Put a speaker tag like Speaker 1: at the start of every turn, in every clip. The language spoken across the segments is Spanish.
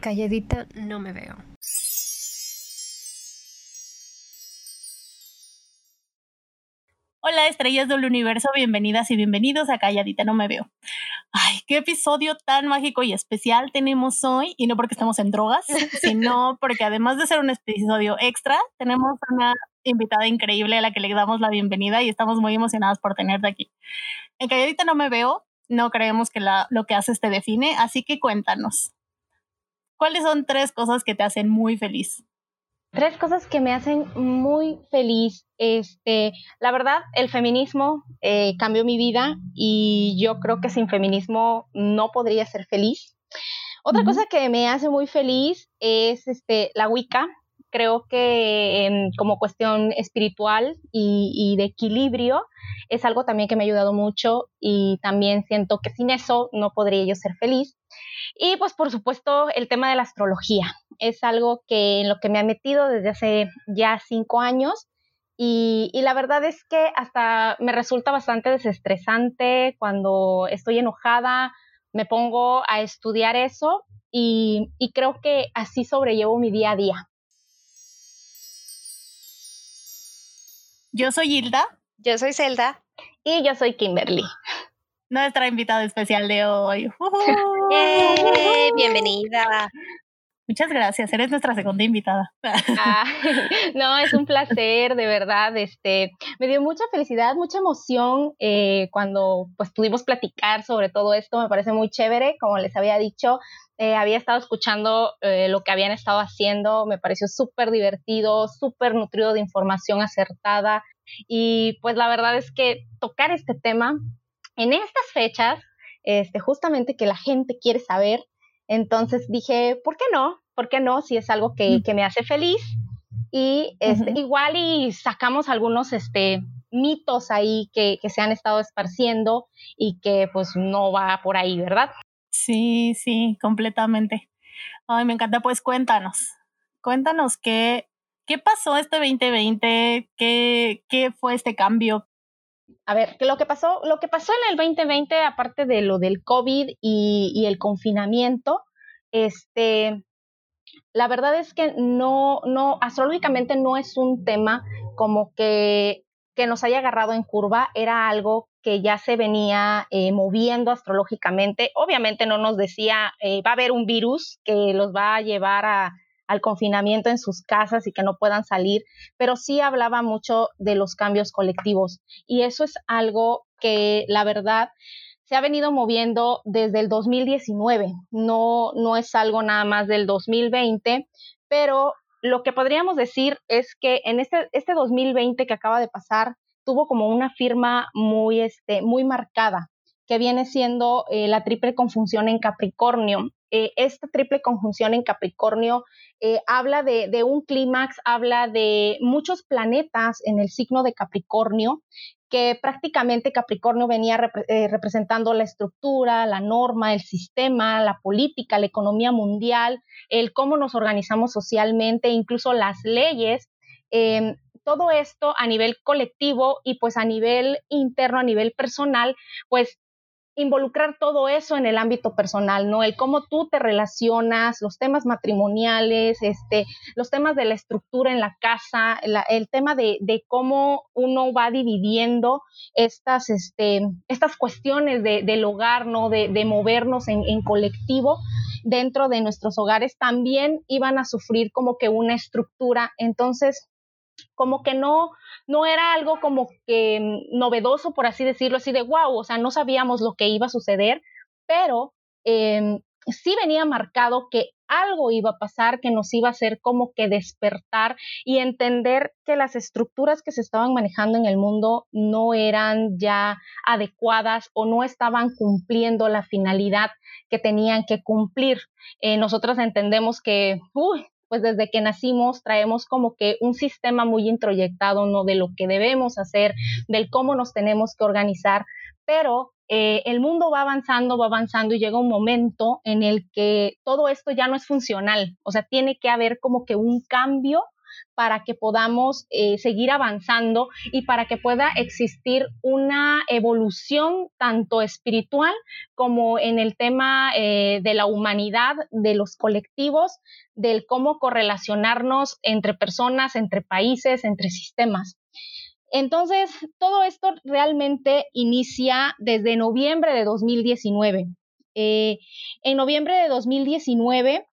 Speaker 1: Calladita no me veo.
Speaker 2: Hola estrellas del universo, bienvenidas y bienvenidos a Calladita no me veo. Ay, qué episodio tan mágico y especial tenemos hoy, y no porque estamos en drogas, sino porque además de ser un episodio extra, tenemos una invitada increíble a la que le damos la bienvenida y estamos muy emocionadas por tenerte aquí. En Calladita no me veo, no creemos que la, lo que haces te define, así que cuéntanos. ¿Cuáles son tres cosas que te hacen muy feliz?
Speaker 3: Tres cosas que me hacen muy feliz. Este, la verdad, el feminismo eh, cambió mi vida y yo creo que sin feminismo no podría ser feliz. Otra cosa que me hace muy feliz es este, la Wicca. Creo que como cuestión espiritual y, y, de equilibrio es algo también que me ha ayudado mucho y también siento que sin eso no podría yo ser feliz. Y pues por supuesto el tema de la astrología. Es algo que en lo que me ha metido desde hace ya cinco años y, la verdad es que hasta me resulta bastante desestresante cuando estoy enojada, me pongo a estudiar eso y, y creo que así sobrellevo mi día a día.
Speaker 2: Yo soy Hilda.
Speaker 4: Yo soy Zelda.
Speaker 3: Y yo soy Kimberly
Speaker 2: nuestra invitada especial de hoy.
Speaker 4: Bienvenida.
Speaker 2: Muchas gracias, eres nuestra segunda invitada.
Speaker 3: Ah, no, es un placer, de verdad. Este, me dio mucha felicidad, mucha emoción eh, cuando pues pudimos platicar sobre todo esto. Me parece muy chévere, como les había dicho. Eh, había estado escuchando eh, lo que habían estado haciendo, me pareció súper divertido, súper nutrido de información acertada y pues la verdad es que tocar este tema en estas fechas, este, justamente que la gente quiere saber, entonces dije, ¿por qué no? ¿Por qué no? Si es algo que, me hace feliz. Y este, igual y sacamos algunos este, mitos ahí que, que se han estado esparciendo y que pues no va por ahí, ¿verdad?
Speaker 2: Sí, sí, completamente. Ay, me encanta, pues cuéntanos, cuéntanos qué, qué pasó este 2020, qué, qué fue este cambio,
Speaker 3: a ver, lo que pasó, lo que pasó en el 2020, aparte de lo del COVID y, el confinamiento, este, la verdad es que no, no, astrológicamente no es un tema como que, que nos haya agarrado en curva, era algo que ya se venía eh, moviendo astrológicamente. Obviamente no nos decía, eh, va a haber un virus que los va a llevar a, al confinamiento en sus casas y que no puedan salir, pero sí hablaba mucho de los cambios colectivos y eso es algo que la verdad se ha venido moviendo desde el 2019, no, no es algo nada más del 2020, pero lo que podríamos decir es que en este, este 2020 que acaba de pasar tuvo como una firma muy, este, muy marcada que viene siendo eh, la triple conjunción en Capricornio. Eh, esta triple conjunción en Capricornio eh, habla de, un clímax, habla de muchos planetas en el signo de Capricornio, que prácticamente Capricornio venía representando la estructura, la norma, el sistema, la política, la economía mundial, el cómo nos organizamos socialmente, incluso las leyes. Em, todo esto a nivel colectivo y pues a nivel interno, a nivel personal, pues involucrar todo eso en el ámbito personal, ¿no? El cómo tú te relacionas, los temas matrimoniales, este, los temas de la estructura en la casa, el tema de, cómo uno va dividiendo estas, este, estas cuestiones del hogar, ¿no? De, movernos en, en colectivo dentro de nuestros hogares, también iban a sufrir como que una estructura. Entonces, como que no, no era algo como que novedoso, por así decirlo, así de wow, o sea, no sabíamos lo que iba a suceder, pero em, sí venía marcado que algo iba a pasar, que nos iba a hacer como que despertar y entender que las estructuras que se estaban manejando en el mundo no eran ya adecuadas o no estaban cumpliendo la finalidad que tenían que cumplir. Eh, nosotros entendemos que, uy, pues desde que nacimos traemos como que un sistema muy introyectado, ¿no? De lo que debemos hacer, del cómo nos tenemos que organizar, pero eh, el mundo va avanzando, va avanzando y llega un momento en el que todo esto ya no es funcional, o sea, tiene que haber como que un cambio para que podamos eh, seguir avanzando y para que pueda existir una evolución tanto espiritual como en el tema eh, de la humanidad, de los colectivos, del cómo correlacionarnos entre personas, entre países, entre sistemas. Entonces, todo esto realmente inicia desde noviembre de 2019. Eh, en noviembre de 2019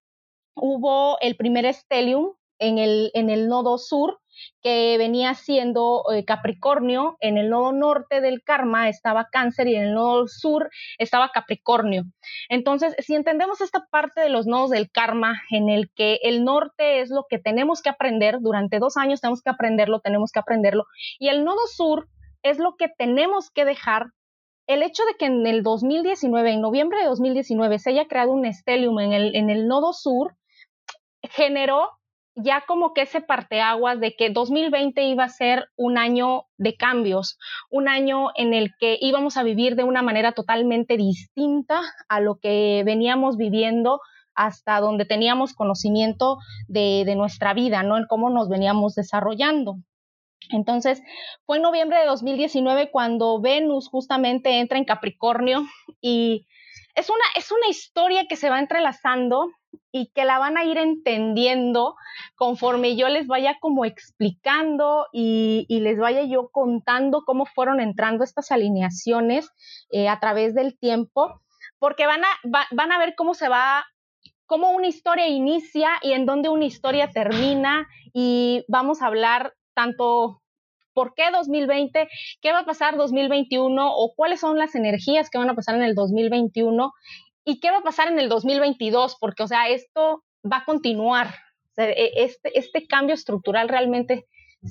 Speaker 3: hubo el primer stellium en el, en el nodo sur, que venía siendo eh, Capricornio, en el nodo norte del karma estaba cáncer y en el nodo sur estaba Capricornio. Entonces, si entendemos esta parte de los nodos del karma, en el que el norte es lo que tenemos que aprender, durante dos años tenemos que aprenderlo, tenemos que aprenderlo, y el nodo sur es lo que tenemos que dejar el hecho de que en el 2019, en noviembre de 2019, se haya creado un stellium en el, en el nodo sur, generó ya como que ese parteaguas de que 2020 iba a ser un año de cambios, un año en el que íbamos a vivir de una manera totalmente distinta a lo que veníamos viviendo hasta donde teníamos conocimiento de, nuestra vida, ¿no? En cómo nos veníamos desarrollando. Entonces, fue en noviembre de 2019 cuando Venus justamente entra en Capricornio y es una, es una historia que se va entrelazando y que la van a ir entendiendo conforme yo les vaya como explicando y, les vaya yo contando cómo fueron entrando estas alineaciones eh, a través del tiempo, porque van a, van a ver cómo se va, cómo una historia inicia y en dónde una historia termina y vamos a hablar tanto ¿Por qué 2020? ¿Qué va a pasar 2021? ¿O cuáles son las energías que van a pasar en el 2021? ¿Y qué va a pasar en el 2022? Porque, o sea, esto va a continuar. E, este, este, cambio estructural realmente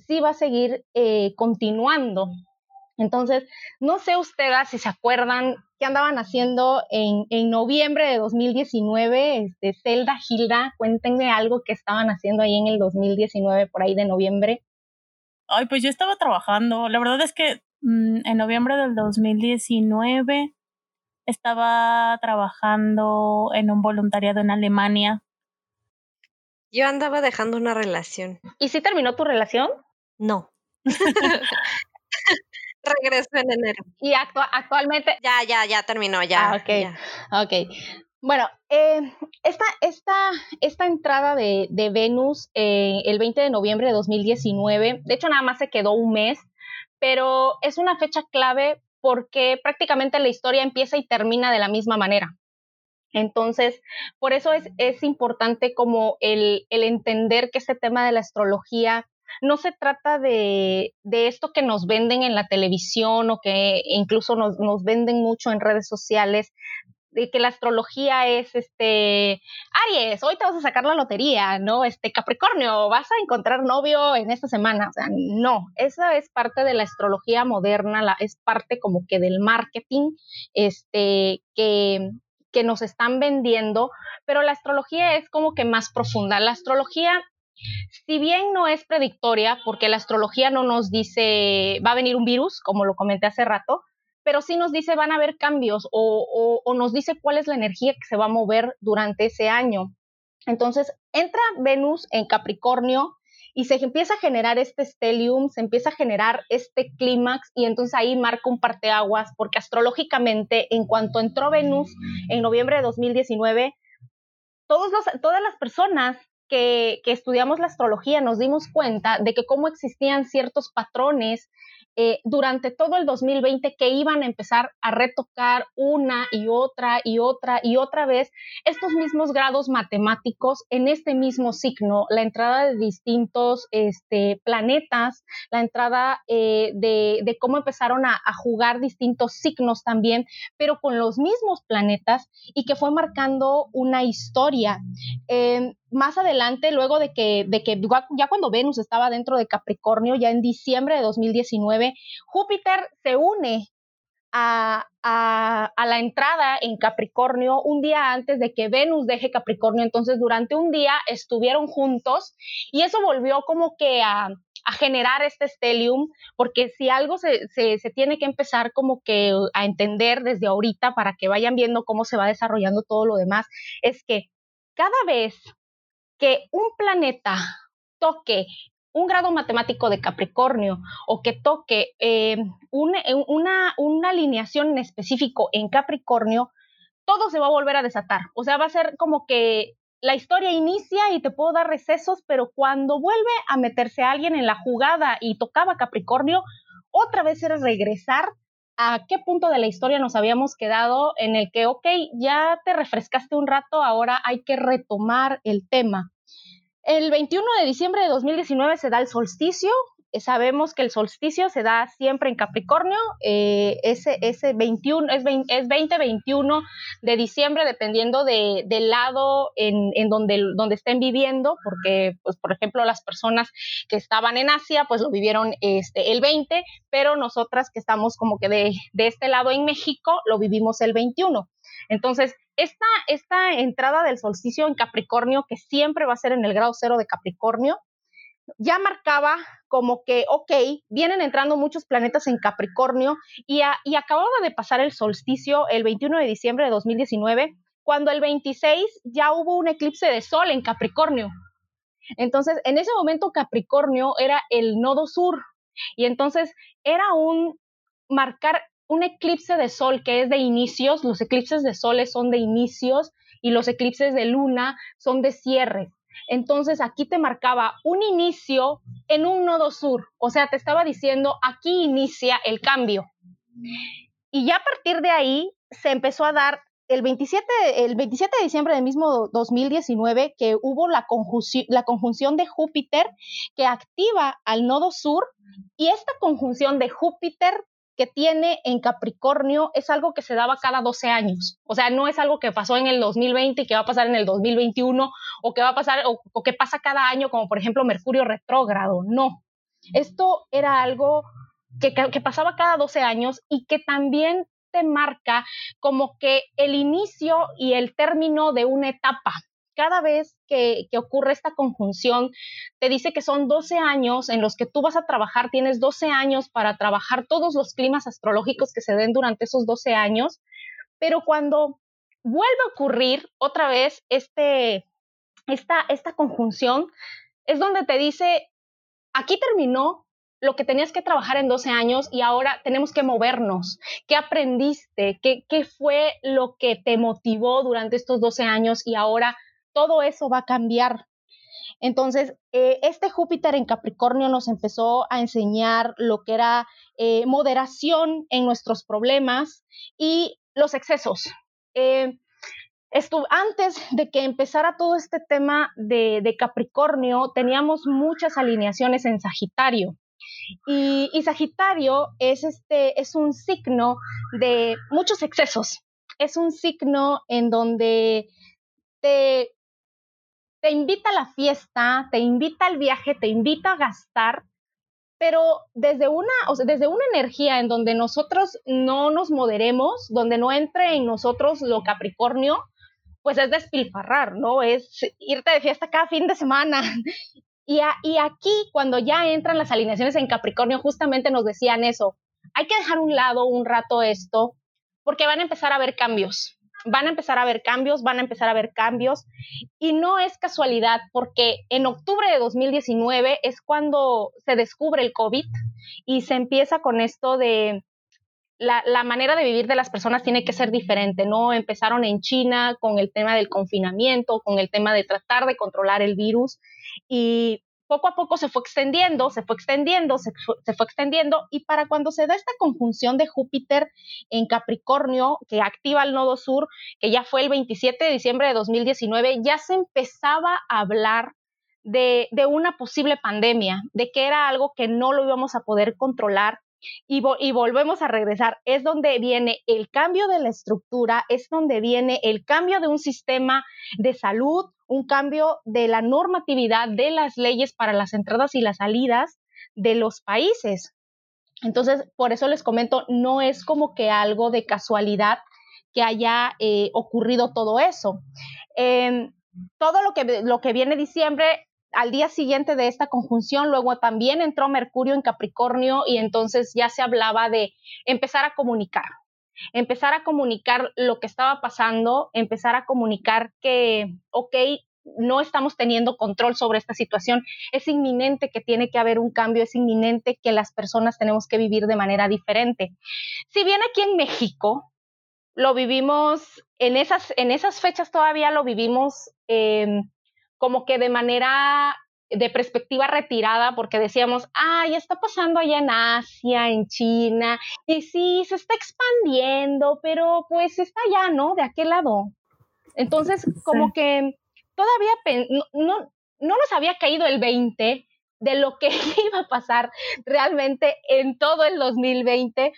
Speaker 3: sí va a seguir eh, continuando. Entonces, no sé ustedes si se acuerdan qué andaban haciendo en, en noviembre de 2019. Este, Zelda, Gilda, cuéntenme algo que estaban haciendo ahí en el 2019, por ahí de noviembre.
Speaker 2: Ay, pues yo estaba trabajando. La verdad es que mm, en noviembre del 2019 estaba trabajando en un voluntariado en Alemania.
Speaker 4: Yo andaba dejando una relación.
Speaker 3: ¿Y si terminó tu relación?
Speaker 4: No. Regreso en enero.
Speaker 3: ¿Y actualmente?
Speaker 4: Ya, ya, ya terminó, ya.
Speaker 3: Ah, ok. Ok. Bueno, eh, esta, esta, esta, entrada de, de Venus eh, el 20 de noviembre de 2019, de hecho nada más se quedó un mes, pero es una fecha clave porque prácticamente la historia empieza y termina de la misma manera. Entonces, por eso es, es importante como el, el, entender que este tema de la astrología no se trata de, de, esto que nos venden en la televisión o que incluso nos, nos venden mucho en redes sociales, de que la astrología es este Aries, hoy te vas a sacar la lotería, ¿no? Este Capricornio, vas a encontrar novio en esta semana. O sea, no, esa es parte de la astrología moderna, es parte como que del marketing, este, que, que nos están vendiendo, pero la astrología es como que más profunda. La astrología si bien no es predictoria, porque la astrología no nos dice va a venir un virus, como lo comenté hace rato, pero sí nos dice van a haber cambios o, nos dice cuál es la energía que se va a mover durante ese año. Entonces, entra Venus en Capricornio y se empieza a generar este stellium, se empieza a generar este clímax y entonces ahí marca un parteaguas porque astrológicamente en cuanto entró Venus en noviembre de 2019, todos todas las personas que, que, estudiamos la astrología nos dimos cuenta de que cómo existían ciertos patrones eh, durante todo el 2020 que iban a empezar a retocar una y otra y otra y otra vez estos mismos grados matemáticos en este mismo signo, la entrada de distintos este, planetas, la entrada eh, de, cómo empezaron a, jugar distintos signos también, pero con los mismos planetas y que fue marcando una historia. Em, más adelante, luego de que, de que ya cuando Venus estaba dentro de Capricornio, ya en diciembre de 2019, Júpiter se une a, a, la entrada en Capricornio un día antes de que Venus deje Capricornio. Entonces, durante un día estuvieron juntos y eso volvió como que a, a generar este stellium, porque si algo se, se, se, tiene que empezar como que a entender desde ahorita para que vayan viendo cómo se va desarrollando todo lo demás, es que cada vez que un planeta toque un grado matemático de Capricornio o que toque eh, una, una alineación en específico en Capricornio, todo se va a volver a desatar. O sea, va a ser como que la historia inicia y te puedo dar recesos, pero cuando vuelve a meterse alguien en la jugada y tocaba Capricornio, otra vez era regresar a qué punto de la historia nos habíamos quedado en el que, ok, ya te refrescaste un rato, ahora hay que retomar el tema. El 21 de diciembre de 2019 se da el solsticio, sabemos que el solsticio se da siempre en Capricornio, eh, ese, ese 21, es, 20, 21 de diciembre, dependiendo de, del lado en, en, donde, donde estén viviendo, porque, pues, por ejemplo, las personas que estaban en Asia, pues lo vivieron este, el 20, pero nosotras que estamos como que de, de este lado en México, lo vivimos el 21. Entonces, esta, esta entrada del solsticio en Capricornio, que siempre va a ser en el grado cero de Capricornio, ya marcaba como que, ok, vienen entrando muchos planetas en Capricornio y, y acababa de pasar el solsticio el 21 de diciembre de 2019, cuando el 26 ya hubo un eclipse de sol en Capricornio. Entonces, en ese momento Capricornio era el nodo sur y entonces era un marcar un eclipse de sol que es de inicios, los eclipses de soles son de inicios y los eclipses de luna son de cierre. Entonces aquí te marcaba un inicio en un nodo sur, o sea, te estaba diciendo aquí inicia el cambio. Y ya a partir de ahí se empezó a dar el 27, el 27 de diciembre del mismo 2019 que hubo la la conjunción de Júpiter que activa al nodo sur y esta conjunción de Júpiter que tiene en Capricornio es algo que se daba cada 12 años. O sea, no es algo que pasó en el 2020 y que va a pasar en el 2021 o que va a pasar o, que pasa cada año, como por ejemplo Mercurio retrógrado. No. Esto era algo que, que pasaba cada 12 años y que también te marca como que el inicio y el término de una etapa cada vez que, ocurre esta conjunción, te dice que son 12 años en los que tú vas a trabajar, tienes 12 años para trabajar todos los climas astrológicos que se den durante esos 12 años, pero cuando vuelve a ocurrir otra vez este, esta, esta conjunción, es donde te dice, aquí terminó lo que tenías que trabajar en 12 años y ahora tenemos que movernos. ¿Qué aprendiste? ¿Qué, qué fue lo que te motivó durante estos 12 años y ahora todo eso va a cambiar. Entonces, eh, este Júpiter en Capricornio nos empezó a enseñar lo que era eh, moderación en nuestros problemas y los excesos. Eh, antes de que empezara todo este tema de, Capricornio, teníamos muchas alineaciones en Sagitario. Y, Sagitario es, este, es un signo de muchos excesos. Es un signo en donde te te invita a la fiesta, te invita al viaje, te invita a gastar, pero desde una, o sea, desde una energía en donde nosotros no nos moderemos, donde no entre en nosotros lo Capricornio, pues es despilfarrar, ¿no? Es irte de fiesta cada fin de semana. Y, y aquí, cuando ya entran las alineaciones en Capricornio, justamente nos decían eso, hay que dejar un lado un rato esto, porque van a empezar a haber cambios van a empezar a haber cambios, van a empezar a haber cambios. Y no es casualidad porque en octubre de 2019 es cuando se descubre el COVID y se empieza con esto de la, la, manera de vivir de las personas tiene que ser diferente, ¿no? Empezaron en China con el tema del confinamiento, con el tema de tratar de controlar el virus y poco a poco se fue extendiendo, se fue extendiendo, se fue, extendiendo, y para cuando se da esta conjunción de Júpiter en Capricornio, que activa el nodo sur, que ya fue el 27 de diciembre de 2019, ya se empezaba a hablar de, de una posible pandemia, de que era algo que no lo íbamos a poder controlar y, volvemos a regresar. Es donde viene el cambio de la estructura, es donde viene el cambio de un sistema de salud, un cambio de la normatividad de las leyes para las entradas y las salidas de los países. Entonces, por eso les comento, no es como que algo de casualidad que haya eh, ocurrido todo eso. Em, todo lo que, lo que viene diciembre al día siguiente de esta conjunción, luego también entró Mercurio en Capricornio y entonces ya se hablaba de empezar a comunicar, empezar a comunicar lo que estaba pasando, empezar a comunicar que, ok, no estamos teniendo control sobre esta situación. Es inminente que tiene que haber un cambio, es inminente que las personas tenemos que vivir de manera diferente. Si bien aquí en México lo vivimos, en esas, en esas fechas todavía lo vivimos em, como que de manera de perspectiva retirada porque decíamos, ay, está pasando allá en Asia, en China, y sí, se está expandiendo, pero pues está allá, ¿no? De aquel lado. Entonces, como que todavía no, no, no nos había caído el 20 de lo que iba a pasar realmente en todo el 2020,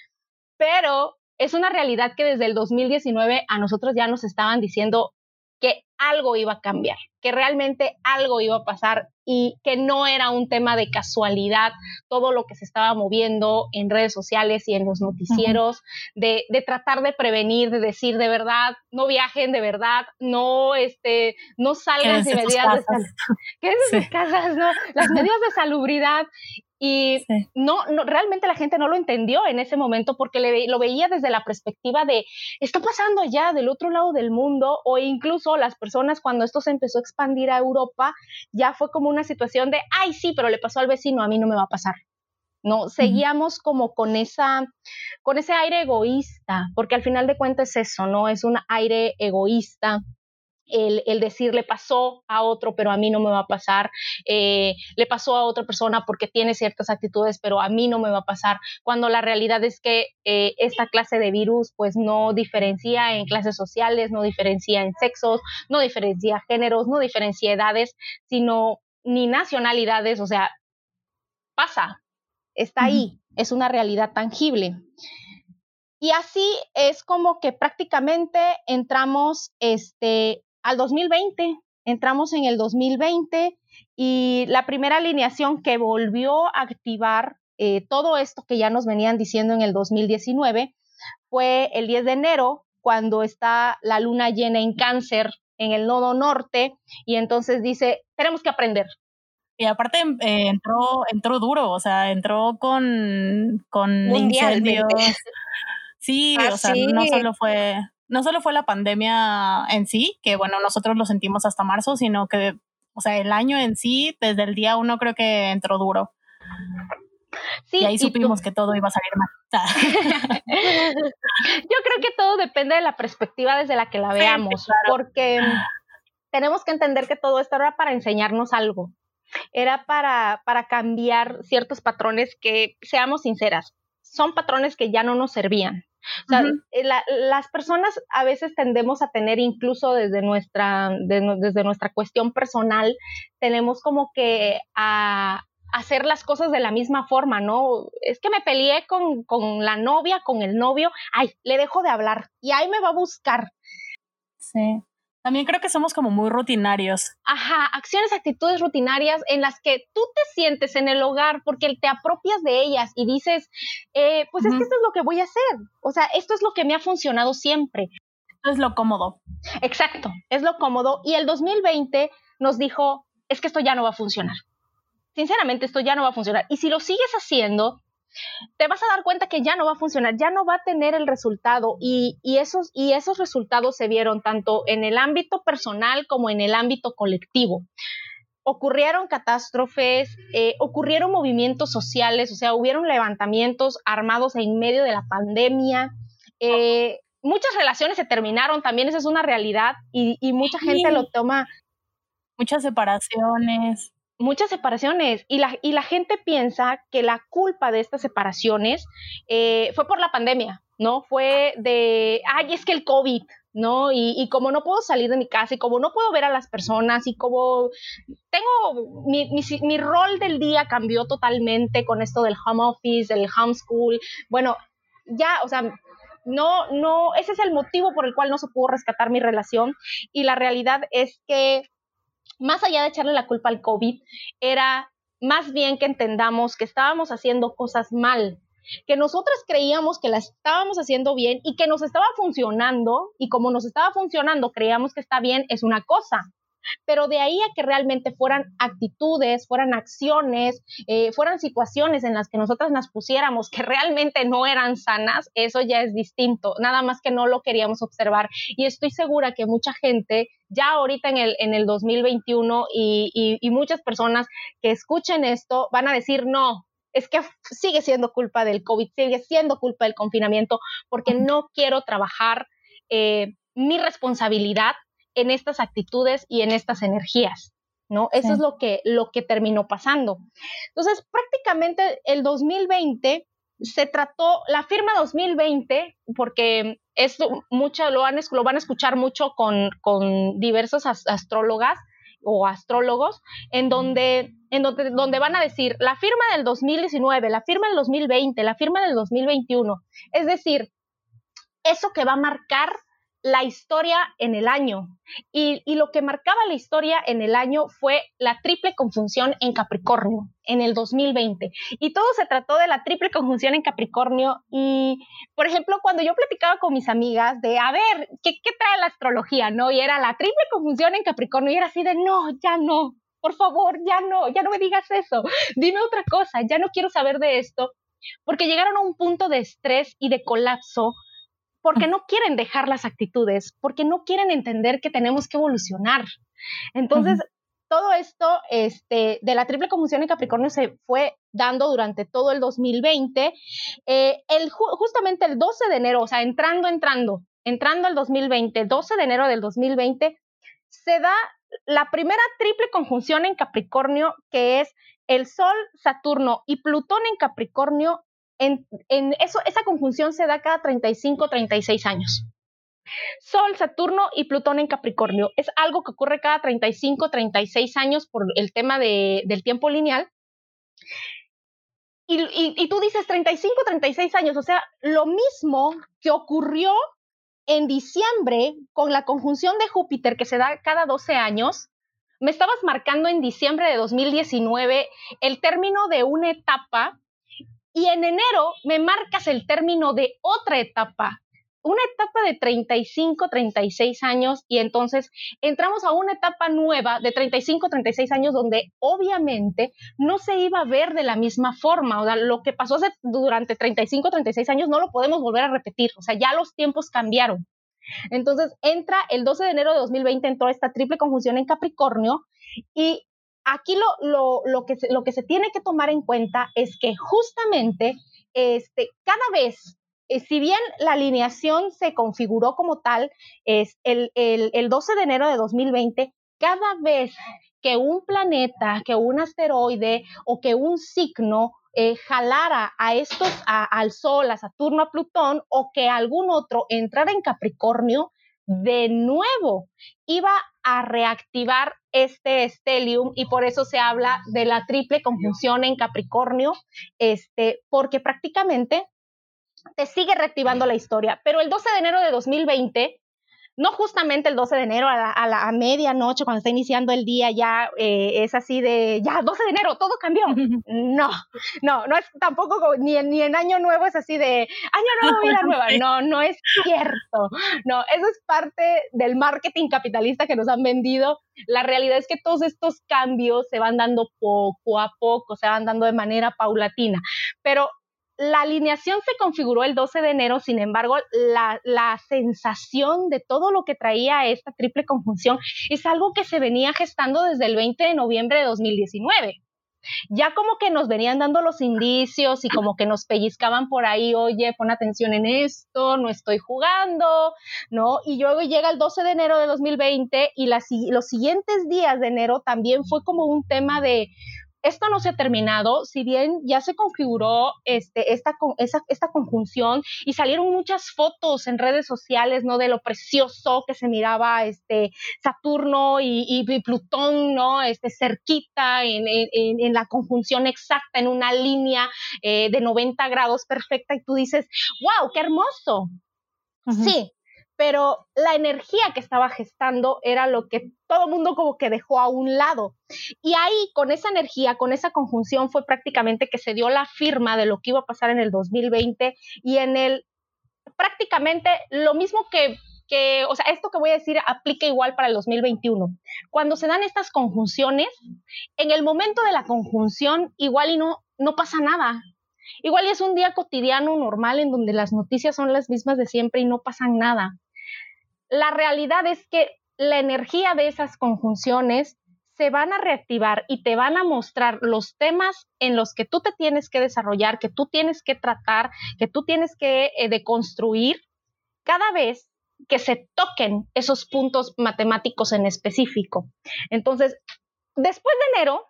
Speaker 3: pero es una realidad que desde el 2019 a nosotros ya nos estaban diciendo algo iba a cambiar, que realmente algo iba a pasar y que no era un tema de casualidad todo lo que se estaba moviendo en redes sociales y en los noticieros, de, tratar de prevenir, de decir de verdad, no viajen de verdad, no, este, no salgan sin medidas de casas, no, las medidas de salubridad y no, no, realmente la gente no lo entendió en ese momento porque le, lo veía desde la perspectiva de, está pasando allá del otro lado del mundo, o incluso las personas cuando esto se empezó a expandir a Europa, ya fue como una situación de, ay, sí, pero le pasó al vecino, a mí no me va a pasar. No, seguíamos como con esa, con ese aire egoísta, porque al final de cuentas es eso, ¿no? Es un aire egoísta el, el, decir le pasó a otro, pero a mí no me va a pasar, eh, le pasó a otra persona porque tiene ciertas actitudes, pero a mí no me va a pasar, cuando la realidad es que eh, esta clase de virus pues no diferencia en clases sociales, no diferencia en sexos, no diferencia géneros, no diferencia edades, sino ni nacionalidades, o sea, pasa, está ahí, es una realidad tangible. Y así es como que prácticamente entramos este, al 2020. Entramos en el 2020 y la primera alineación que volvió a activar eh, todo esto que ya nos venían diciendo en el 2019 fue el 10 de enero, cuando está la luna llena en cáncer en el nodo norte y entonces dice, tenemos que aprender.
Speaker 2: Y aparte eh, entró, entró duro, o sea, entró con, con incendios. Sí, o sea, no solo fue no solo fue la pandemia en sí, que bueno, nosotros lo sentimos hasta marzo, sino que, o sea, el año en sí, desde el día uno creo que entró duro. Sí, y ahí supimos que todo iba a salir mal.
Speaker 3: Yo creo que todo depende de la perspectiva desde la que la veamos, porque tenemos que entender que todo esto era para enseñarnos algo, era para, para cambiar ciertos patrones que, seamos sinceras, son patrones que ya no nos servían. O sea, eh, las personas a veces tendemos a tener incluso desde nuestra, desde nuestra cuestión personal, tenemos como que a hacer las cosas de la misma forma, ¿no? Es que me peleé con, con la novia, con el novio, ay, le dejo de hablar y ahí me va a buscar.
Speaker 2: Sí. También creo que somos como muy rutinarios.
Speaker 3: Ajá, acciones, actitudes rutinarias en las que tú te sientes en el hogar porque te apropias de ellas y dices, eh, pues es que esto es lo que voy a hacer. O sea, esto es lo que me ha funcionado siempre.
Speaker 2: Esto es lo cómodo.
Speaker 3: Exacto, es lo cómodo. Y el 2020 nos dijo, es que esto ya no va a funcionar. Sinceramente, esto ya no va a funcionar. Y si lo sigues haciendo, te vas a dar cuenta que ya no va a funcionar, ya no va a tener el resultado y, esos, y esos resultados se vieron tanto en el ámbito personal como en el ámbito colectivo. Ocurrieron catástrofes, eh, ocurrieron movimientos sociales, o sea, hubieron levantamientos armados en medio de la pandemia. Eh, muchas relaciones se terminaron, también esa es una realidad y, y mucha gente lo toma.
Speaker 2: Muchas separaciones
Speaker 3: muchas separaciones y la, y la gente piensa que la culpa de estas separaciones eh, fue por la pandemia, ¿no? Fue de, ay, es que el COVID, ¿no? Y, como no puedo salir de mi casa y como no puedo ver a las personas y como tengo, mi, mi, mi rol del día cambió totalmente con esto del home office, del homeschool, bueno, ya, o sea, no, no, ese es el motivo por el cual no se pudo rescatar mi relación y la realidad es que más allá de echarle la culpa al COVID, era más bien que entendamos que estábamos haciendo cosas mal, que nosotras creíamos que las estábamos haciendo bien y que nos estaba funcionando, y como nos estaba funcionando, creíamos que está bien, es una cosa. Pero de ahí a que realmente fueran actitudes, fueran acciones, eh, fueran situaciones en las que nosotras nos pusiéramos que realmente no eran sanas, eso ya es distinto, nada más que no lo queríamos observar. Y estoy segura que mucha gente ya ahorita en el, en el 2021 y, y muchas personas que escuchen esto van a decir, no, es que sigue siendo culpa del COVID, sigue siendo culpa del confinamiento, porque no quiero trabajar eh, mi responsabilidad en estas actitudes y en estas energías. ¿no? Eso es lo que, lo que terminó pasando. Entonces, prácticamente el 2020 se trató, la firma 2020, porque esto mucho, lo, van, lo van a escuchar mucho con, con diversas astrólogas o astrólogos, en donde, en donde, donde van a decir la firma del 2019, la firma del 2020, la firma del 2021. Es decir, eso que va a marcar la historia en el año. Y, lo que marcaba la historia en el año fue la triple conjunción en Capricornio en el 2020. Y todo se trató de la triple conjunción en Capricornio. Y, por ejemplo, cuando yo platicaba con mis amigas de, a ver, ¿qué, qué trae la astrología? ¿No? Y era la triple conjunción en Capricornio. Y era así de, no, ya no. Por favor, ya no, ya no me digas eso. Dime otra cosa, ya no quiero saber de esto. Porque llegaron a un punto de estrés y de colapso porque no quieren dejar las actitudes, porque no quieren entender que tenemos que evolucionar. Entonces, todo esto este, de la triple conjunción en Capricornio se fue dando durante todo el 2020. Eh, el, justamente el 12 de enero, o sea, entrando, entrando, entrando al 2020, el 12 de enero del 2020, se da la primera triple conjunción en Capricornio, que es el Sol, Saturno y Plutón en Capricornio esa conjunción se da cada 35, 36 años. Sol, Saturno y Plutón en Capricornio. Es algo que ocurre cada 35, 36 años por el tema del tiempo lineal. Y, y, tú dices 35, 36 años, o sea, lo mismo que ocurrió en diciembre con la conjunción de Júpiter que se da cada 12 años. Me estabas marcando en diciembre de 2019 el término de una etapa y en enero me marcas el término de otra etapa, una etapa de 35, 36 años y entonces entramos a una etapa nueva de 35, 36 años donde obviamente no se iba a ver de la misma forma, o sea, lo que pasó durante 35, 36 años no lo podemos volver a repetir, o sea, ya los tiempos cambiaron. Entonces entra el 12 de enero de 2020, entró esta triple conjunción en Capricornio y aquí lo, lo, que se, lo que se tiene que tomar en cuenta es que justamente este, cada vez eh, si bien la alineación se configuró como tal, es el, el, 12 de enero de 2020, cada vez que un planeta, que un asteroide o que un signo eh, jalara a estos, al Sol, a Saturno, a Plutón o que algún otro entrara en Capricornio, de nuevo iba a reactivar este estelium y por eso se habla de la triple conjunción en Capricornio, este, porque prácticamente te sigue reactivando la historia. Pero el 12 de enero de 2020 no justamente el 12 de enero a la, medianoche, cuando está iniciando el día, ya eh, es así de, ya, 12 de enero, todo cambió. No, no, no es tampoco ni ni en Año Nuevo es así de, Año Nuevo, vida nueva. No, no es cierto. No, eso es parte del marketing capitalista que nos han vendido. La realidad es que todos estos cambios se van dando poco a poco, se van dando de manera paulatina. Pero la alineación se configuró el 12 de enero, sin embargo, la, sensación de todo lo que traía esta triple conjunción es algo que se venía gestando desde el 20 de noviembre de 2019 ya como que nos venían dando los indicios y como que nos pellizcaban por ahí, oye, pon atención en esto, no estoy jugando, ¿no? Y luego llega el 12 de enero de 2020 y los siguientes días de enero también fue como un tema de, esto no se ha terminado, si bien ya se configuró este, esta, esta conjunción y salieron muchas fotos en redes sociales, ¿no? De lo precioso que se miraba este, Saturno y, Plutón, ¿no? Este, cerquita en, la conjunción exacta, en una línea eh, de 90 grados perfecta y tú dices, wow, qué hermoso. Sí, pero la energía que estaba gestando era lo que todo el mundo como que dejó a un lado. Y ahí, con esa energía, con esa conjunción, fue prácticamente que se dio la firma de lo que iba a pasar en el 2020 y en el prácticamente lo mismo que o sea, esto que voy a decir aplica igual para el 2021. Cuando se dan estas conjunciones, en el momento de la conjunción, igual y no, no pasa nada. Igual y es un día cotidiano, normal, en donde las noticias son las mismas de siempre y no pasan nada. La realidad es que la energía de esas conjunciones se van a reactivar y te van a mostrar los temas en los que tú te tienes que desarrollar, que tú tienes que tratar, que tú tienes que eh, deconstruir cada vez que se toquen esos puntos matemáticos en específico. Entonces, después de enero,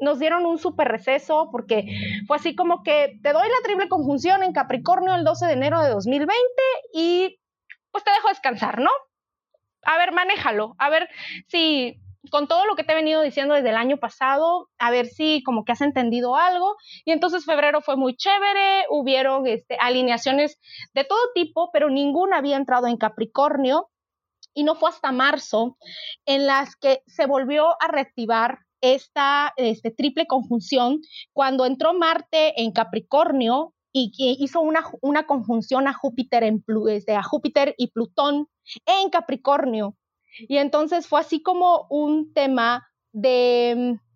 Speaker 3: nos dieron un súper receso porque fue así como que te doy la triple conjunción en Capricornio el 12 de enero de 2020 y pues te dejo descansar, ¿no? A ver, manéjalo, a ver si con todo lo que te he venido diciendo desde el año pasado, a ver si como que has entendido algo. Y entonces febrero fue muy chévere, hubieron este, alineaciones de todo tipo, pero ninguna había entrado en Capricornio. Y no fue hasta marzo en las que se volvió a reactivar esta este, triple conjunción cuando entró Marte en Capricornio y hizo una, una conjunción a Júpiter, este, a Júpiter y Plutón en Capricornio. Y entonces fue así como un tema de mm,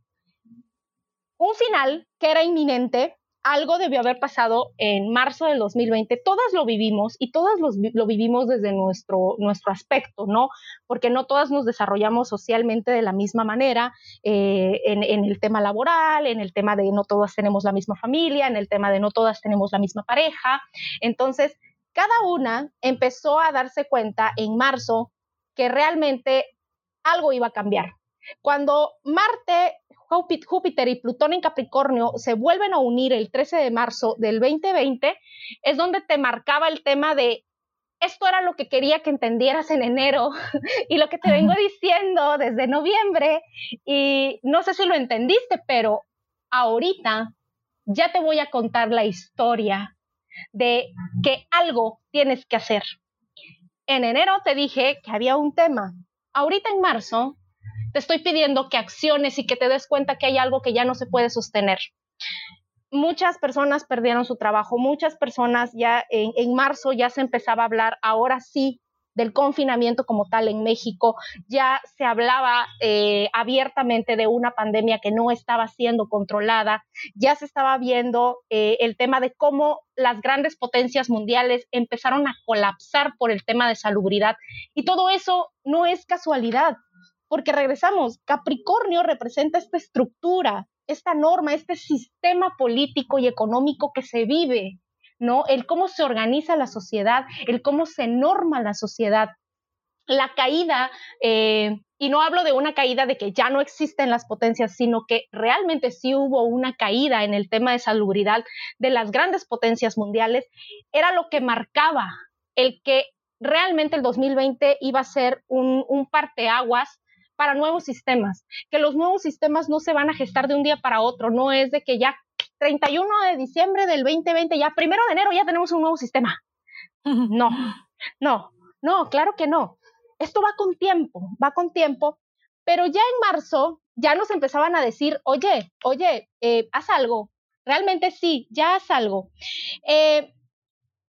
Speaker 3: un final que era inminente. Algo debió haber pasado en marzo del 2020. Todas lo vivimos y todas lo vivimos desde nuestro, nuestro aspecto, ¿no? Porque no todas nos desarrollamos socialmente de la misma manera eh, en, en el tema laboral, en el tema de no todas tenemos la misma familia, en el tema de no todas tenemos la misma pareja. Entonces, cada una empezó a darse cuenta en marzo que realmente algo iba a cambiar. Cuando Marte, Júpiter y Plutón en Capricornio se vuelven a unir el 13 de marzo del 2020, es donde te marcaba el tema de esto era lo que quería que entendieras en enero y lo que te vengo diciendo desde noviembre y no sé si lo entendiste, pero ahorita ya te voy a contar la historia de que algo tienes que hacer. En enero te dije que había un tema. Ahorita en marzo te estoy pidiendo que acciones y que te des cuenta que hay algo que ya no se puede sostener. Muchas personas perdieron su trabajo, muchas personas ya en, marzo ya se empezaba a hablar, ahora sí del confinamiento como tal en México, ya se hablaba eh, abiertamente de una pandemia que no estaba siendo controlada, ya se estaba viendo eh, el tema de cómo las grandes potencias mundiales empezaron a colapsar por el tema de salubridad. Y todo eso no es casualidad, porque regresamos, Capricornio representa esta estructura, esta norma, este sistema político y económico que se vive ¿no? El cómo se organiza la sociedad, el cómo se norma la sociedad. La caída, eh, y no hablo de una caída de que ya no existen las potencias, sino que realmente sí hubo una caída en el tema de salubridad de las grandes potencias mundiales, era lo que marcaba el que realmente el 2020 iba a ser un, un parteaguas para nuevos sistemas, que los nuevos sistemas no se van a gestar de un día para otro, no es de que ya 31 de diciembre del 2020, ya primero de enero ya tenemos un nuevo sistema. No, no, no, claro que no. Esto va con tiempo, va con tiempo, pero ya en marzo ya nos empezaban a decir, oye, oye, eh, haz algo. Realmente sí, ya haz algo. Eh,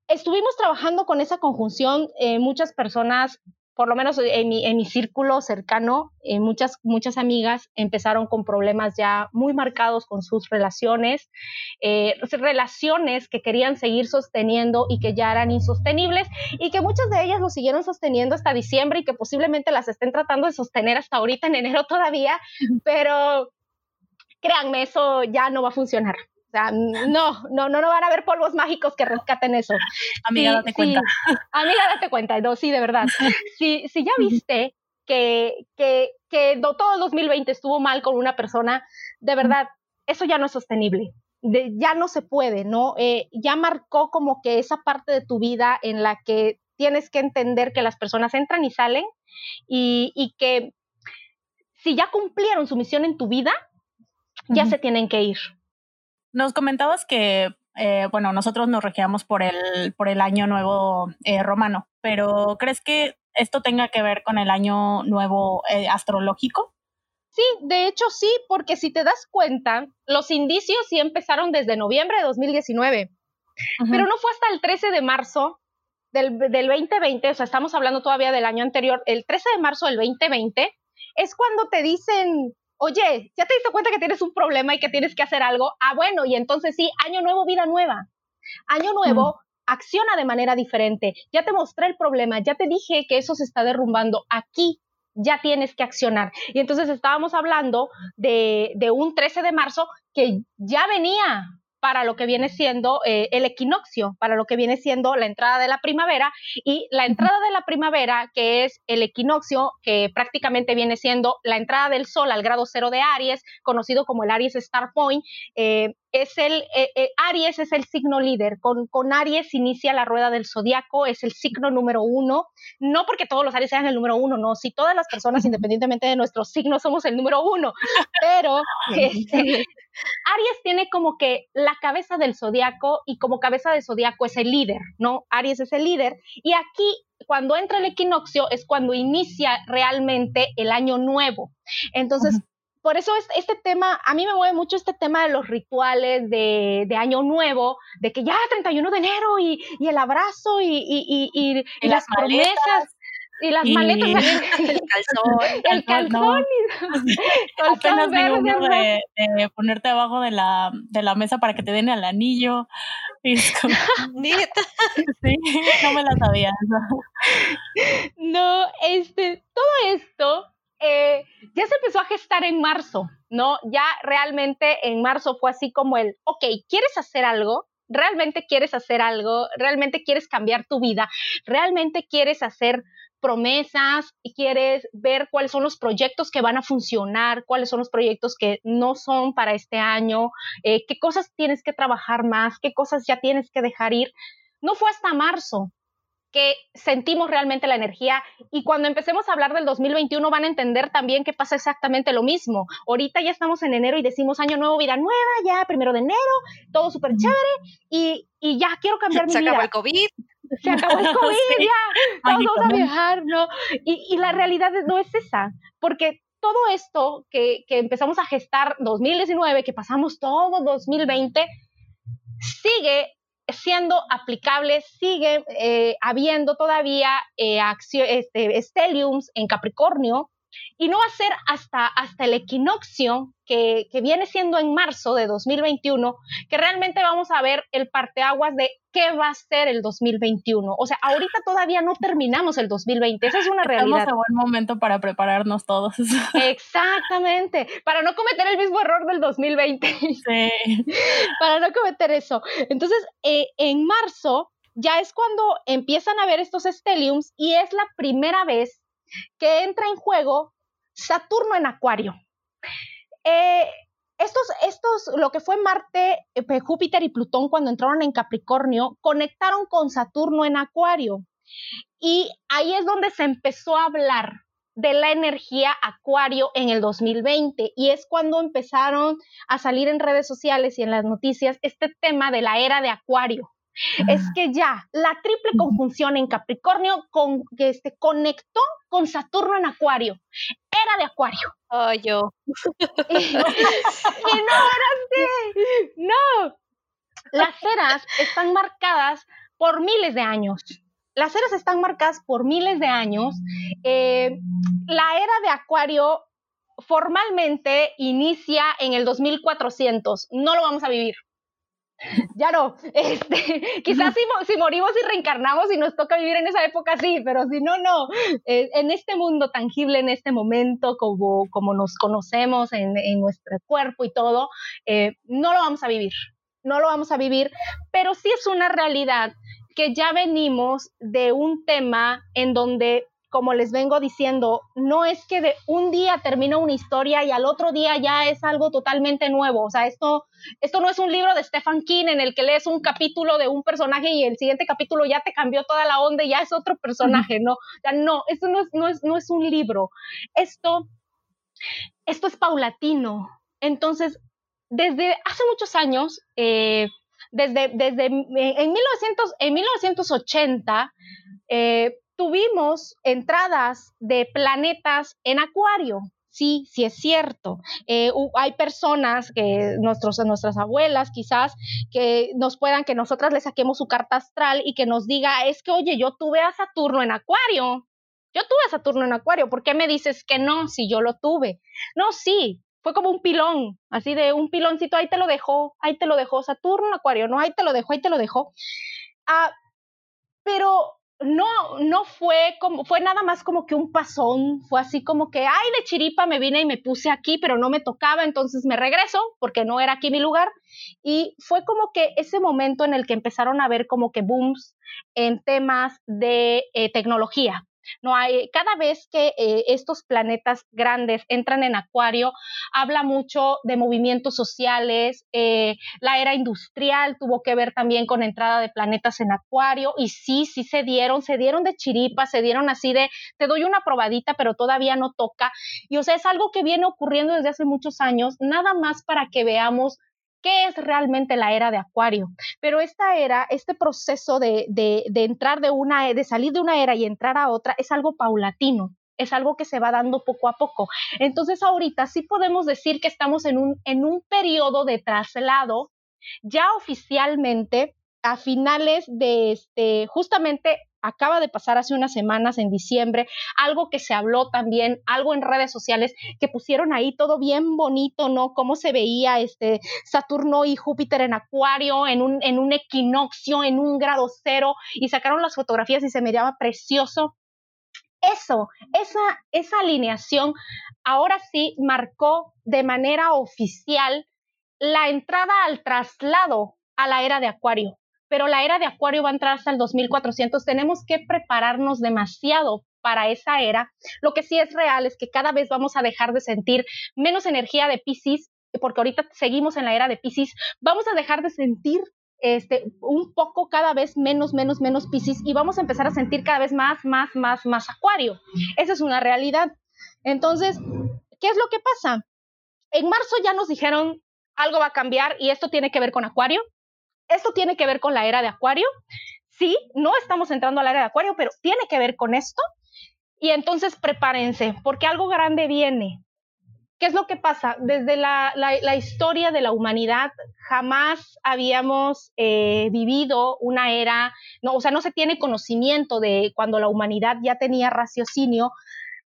Speaker 3: estuvimos trabajando con esa conjunción, eh, muchas personas por lo menos en mi, en mi círculo cercano, eh, muchas, muchas amigas empezaron con problemas ya muy marcados con sus relaciones, eh, relaciones que querían seguir sosteniendo y que ya eran insostenibles y que muchas de ellas lo siguieron sosteniendo hasta diciembre y que posiblemente las estén tratando de sostener hasta ahorita en enero todavía, pero créanme, eso ya no va a funcionar. O sea, no, no, no, no van a haber polvos mágicos que rescaten eso.
Speaker 2: Amiga, date cuenta.
Speaker 3: amiga, date cuenta. No, sí, de verdad. Si, si ya viste que, que, que todo el 2020 estuvo mal con una persona, de verdad, eso ya no es sostenible. ya no se puede, ¿no? Eh, ya marcó como que esa parte de tu vida en la que tienes que entender que las personas entran y salen y, y que si ya cumplieron su misión en tu vida, ya se tienen que ir.
Speaker 2: Nos comentabas que, eh, bueno, nosotros nos regíamos por el, por el año nuevo eh, romano, pero ¿crees que esto tenga que ver con el año nuevo eh, astrológico?
Speaker 3: Sí, de hecho sí, porque si te das cuenta, los indicios sí empezaron desde noviembre de 2019, pero no fue hasta el 13 de marzo del, del 2020, o sea, estamos hablando todavía del año anterior, el 13 de marzo del 2020, es cuando te dicen, oye, ¿ya te diste cuenta que tienes un problema y que tienes que hacer algo? Ah, bueno, y entonces sí, año nuevo, vida nueva. Año nuevo, acciona de manera diferente. Ya te mostré el problema, ya te dije que eso se está derrumbando. Aquí ya tienes que accionar. Y entonces estábamos hablando de, de un 13 de marzo que ya venía para lo que viene siendo eh, el equinoccio, para lo que viene siendo la entrada de la primavera y la entrada de la primavera, que es el equinoccio, que prácticamente viene siendo la entrada del sol al grado cero de Aries, conocido como el Aries Star Point, eh, es el, eh, Aries es el signo líder. Con, con Aries inicia la rueda del zodiaco, es el signo número uno. No porque todos los Aries sean el número uno, no. Si todas las personas, independientemente de nuestros signos, somos el número uno. Pero este, Aries tiene como que la cabeza del zodiaco y como cabeza del zodiaco es el líder, ¿no? Aries es el líder. Y aquí, cuando entra el equinoccio, es cuando inicia realmente el año nuevo. Entonces, por eso es, este tema, a mí me mueve mucho este tema de los rituales de, de Año Nuevo, de que ya 31 de enero y, y el abrazo y, y, y, y las promesas y las maletas
Speaker 4: el calzón
Speaker 3: el calzón
Speaker 2: y apenas veo uno de, de, ponerte abajo de la, de la mesa para que te den el anillo y es como, sí, no me la sabía
Speaker 3: no este todo esto eh, ya se empezó a gestar en marzo, ¿no? Ya realmente en marzo fue así como el, ok, ¿quieres hacer algo? ¿Realmente quieres hacer algo? ¿Realmente quieres cambiar tu vida? ¿Realmente quieres hacer promesas y quieres ver cuáles son los proyectos que van a funcionar, cuáles son los proyectos que no son para este año, eh, qué cosas tienes que trabajar más, qué cosas ya tienes que dejar ir. No fue hasta marzo que sentimos realmente la energía y cuando empecemos a hablar del 2021 van a entender también que pasa exactamente lo mismo. Ahorita ya estamos en enero y decimos año nuevo, vida nueva, ya primero de enero, todo súper chévere y, y, ya quiero cambiar mi
Speaker 4: vida.
Speaker 3: Se
Speaker 4: acabó el COVID
Speaker 3: se acabó el COVID, sí. ya, vamos a viajar, ¿no? Y, y, la realidad no es esa, porque todo esto que, que empezamos a gestar 2019, que pasamos todo 2020, sigue siendo aplicable, sigue eh, habiendo todavía eh, este, stelliums en Capricornio, y no va a ser hasta, hasta el equinoccio que, que, viene siendo en marzo de 2021 que realmente vamos a ver el parteaguas de qué va a ser el 2021. O sea, ahorita todavía no terminamos el 2020, esa es una realidad.
Speaker 2: Estamos a buen momento para prepararnos todos.
Speaker 3: Exactamente, para no cometer el mismo error del 2020.
Speaker 2: Sí.
Speaker 3: para no cometer eso. Entonces, eh, en marzo ya es cuando empiezan a ver estos stelliums y es la primera vez que entra en juego Saturno en Acuario. Eh, estos, estos, lo que fue Marte, eh, Júpiter y Plutón cuando entraron en Capricornio, conectaron con Saturno en Acuario. Y ahí es donde se empezó a hablar de la energía Acuario en el 2020 y es cuando empezaron a salir en redes sociales y en las noticias este tema de la era de Acuario. Es que ya la triple conjunción en Capricornio con, que este, conectó con Saturno en Acuario. Era de Acuario.
Speaker 4: Oh, yo.
Speaker 3: y, y no era así. No. Las eras están marcadas por miles de años. Las eras están marcadas por miles de años. Eh, la era de Acuario formalmente inicia en el 2400. No lo vamos a vivir ya no. Este, quizás si, si, morimos y reencarnamos y nos toca vivir en esa época, sí, pero si no, no. Eh, en este mundo tangible, en este momento, como, como nos conocemos en, en nuestro cuerpo y todo, eh, no lo vamos a vivir. No lo vamos a vivir, pero sí es una realidad que ya venimos de un tema en donde como les vengo diciendo, no es que de un día termina una historia y al otro día ya es algo totalmente nuevo. O sea, esto, esto no es un libro de Stephen King en el que lees un capítulo de un personaje y el siguiente capítulo ya te cambió toda la onda y ya es otro personaje, ¿no? O sea, no, esto no es, no es, no es un libro. Esto, esto es paulatino. Entonces, desde hace muchos años, eh, desde, desde en, 1900, en 1980, eh, tuvimos entradas de planetas en Acuario. sí, sí es cierto. Eh, hay personas, que nuestros, nuestras abuelas quizás, que nos puedan, que nosotras le saquemos su carta astral y que nos diga, es que, oye, yo tuve a Saturno en Acuario. Yo tuve a Saturno en Acuario, ¿por qué me dices que no si yo lo tuve? No, sí, fue como un pilón, así de un piloncito, ahí te lo dejó, ahí te lo dejó, Saturno en Acuario, no, ahí te lo dejó, ahí te lo dejó. Ah, pero no, no fue como, fue nada más como que un pasón, fue así como que, ay, de chiripa me vine y me puse aquí, pero no me tocaba, entonces me regreso porque no era aquí mi lugar. Y fue como que ese momento en el que empezaron a ver como que booms en temas de eh, tecnología, no hay, cada vez que eh, estos planetas grandes entran en Acuario, habla mucho de movimientos sociales. Eh, la era industrial tuvo que ver también con entrada de planetas en Acuario y sí, sí se dieron, se dieron de chiripa, se dieron así de, te doy una probadita, pero todavía no toca. Y o sea, es algo que viene ocurriendo desde hace muchos años, nada más para que veamos qué es realmente la era de Acuario. Pero esta era, este proceso de, de, de, entrar de una, de salir de una era y entrar a otra, es algo paulatino. Es algo que se va dando poco a poco. Entonces, ahorita sí podemos decir que estamos en un, en un periodo de traslado ya oficialmente a finales de este, justamente acaba de pasar hace unas semanas en diciembre, algo que se habló también, algo en redes sociales que pusieron ahí todo bien bonito, ¿no? Cómo se veía este Saturno y Júpiter en Acuario, en un, equinoccio, en un grado cero, y sacaron las fotografías y se miraba precioso. Eso, esa, esa alineación ahora sí marcó de manera oficial la entrada al traslado a la era de Acuario pero la era de Acuario va a entrar hasta el 2400. Tenemos que prepararnos demasiado para esa era. Lo que sí es real es que cada vez vamos a dejar de sentir menos energía de Pisces, porque ahorita seguimos en la era de Pisces, vamos a dejar de sentir este, un poco cada vez menos, menos, menos Pisces y vamos a empezar a sentir cada vez más, más, más, más Acuario. Esa es una realidad. Entonces, ¿qué es lo que pasa? En marzo ya nos dijeron algo va a cambiar y esto tiene que ver con Acuario. Esto tiene que ver con la era de Acuario. Sí, no estamos entrando a la era de Acuario, pero tiene que ver con esto. Y entonces prepárense, porque algo grande viene. ¿Qué es lo que pasa? Desde la, historia de la humanidad jamás habíamos eh, vivido una era, no, o sea, no se tiene conocimiento de cuando la humanidad ya tenía raciocinio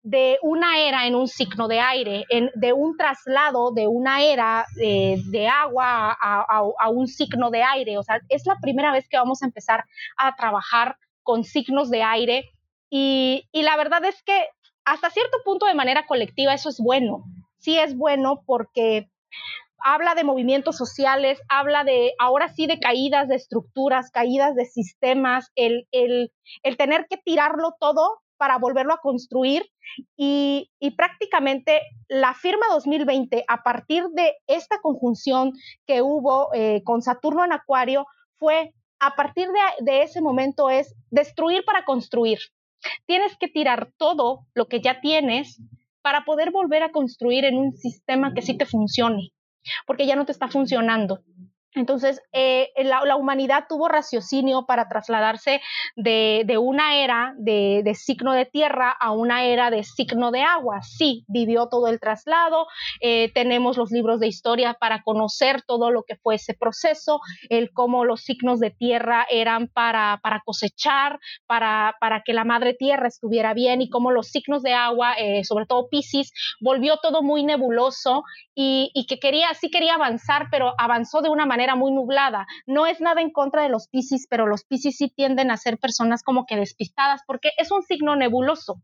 Speaker 3: de una era en un signo de aire, de un traslado de una era de, agua a, un signo de aire. O sea, es la primera vez que vamos a empezar a trabajar con signos de aire y, y la verdad es que hasta cierto punto de manera colectiva eso es bueno. Sí es bueno porque habla de movimientos sociales, habla de, ahora sí, de caídas de estructuras, caídas de sistemas, el, el, el tener que tirarlo todo para volverlo a construir y, prácticamente la firma 2020, a partir de esta conjunción que hubo eh, con Saturno en Acuario, fue a partir de, de ese momento es destruir para construir. Tienes que tirar todo lo que ya tienes para poder volver a construir en un sistema que sí te funcione, porque ya no te está funcionando. Entonces, eh, la, humanidad tuvo raciocinio para trasladarse de, una era de, signo de tierra a una era de signo de agua. Sí, vivió todo el traslado, eh, tenemos los libros de historia para conocer todo lo que fue ese proceso, el cómo los signos de tierra eran para, cosechar, para, que la madre tierra estuviera bien y cómo los signos de agua, eh, sobre todo Pisces, volvió todo muy nebuloso y que quería, sí quería avanzar, pero avanzó de una manera muy nublada. No es nada en contra de los Piscis, pero los Piscis sí tienden a ser personas como que despistadas porque es un signo nebuloso.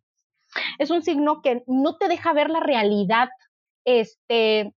Speaker 3: Es un signo que no te deja ver la realidad, este,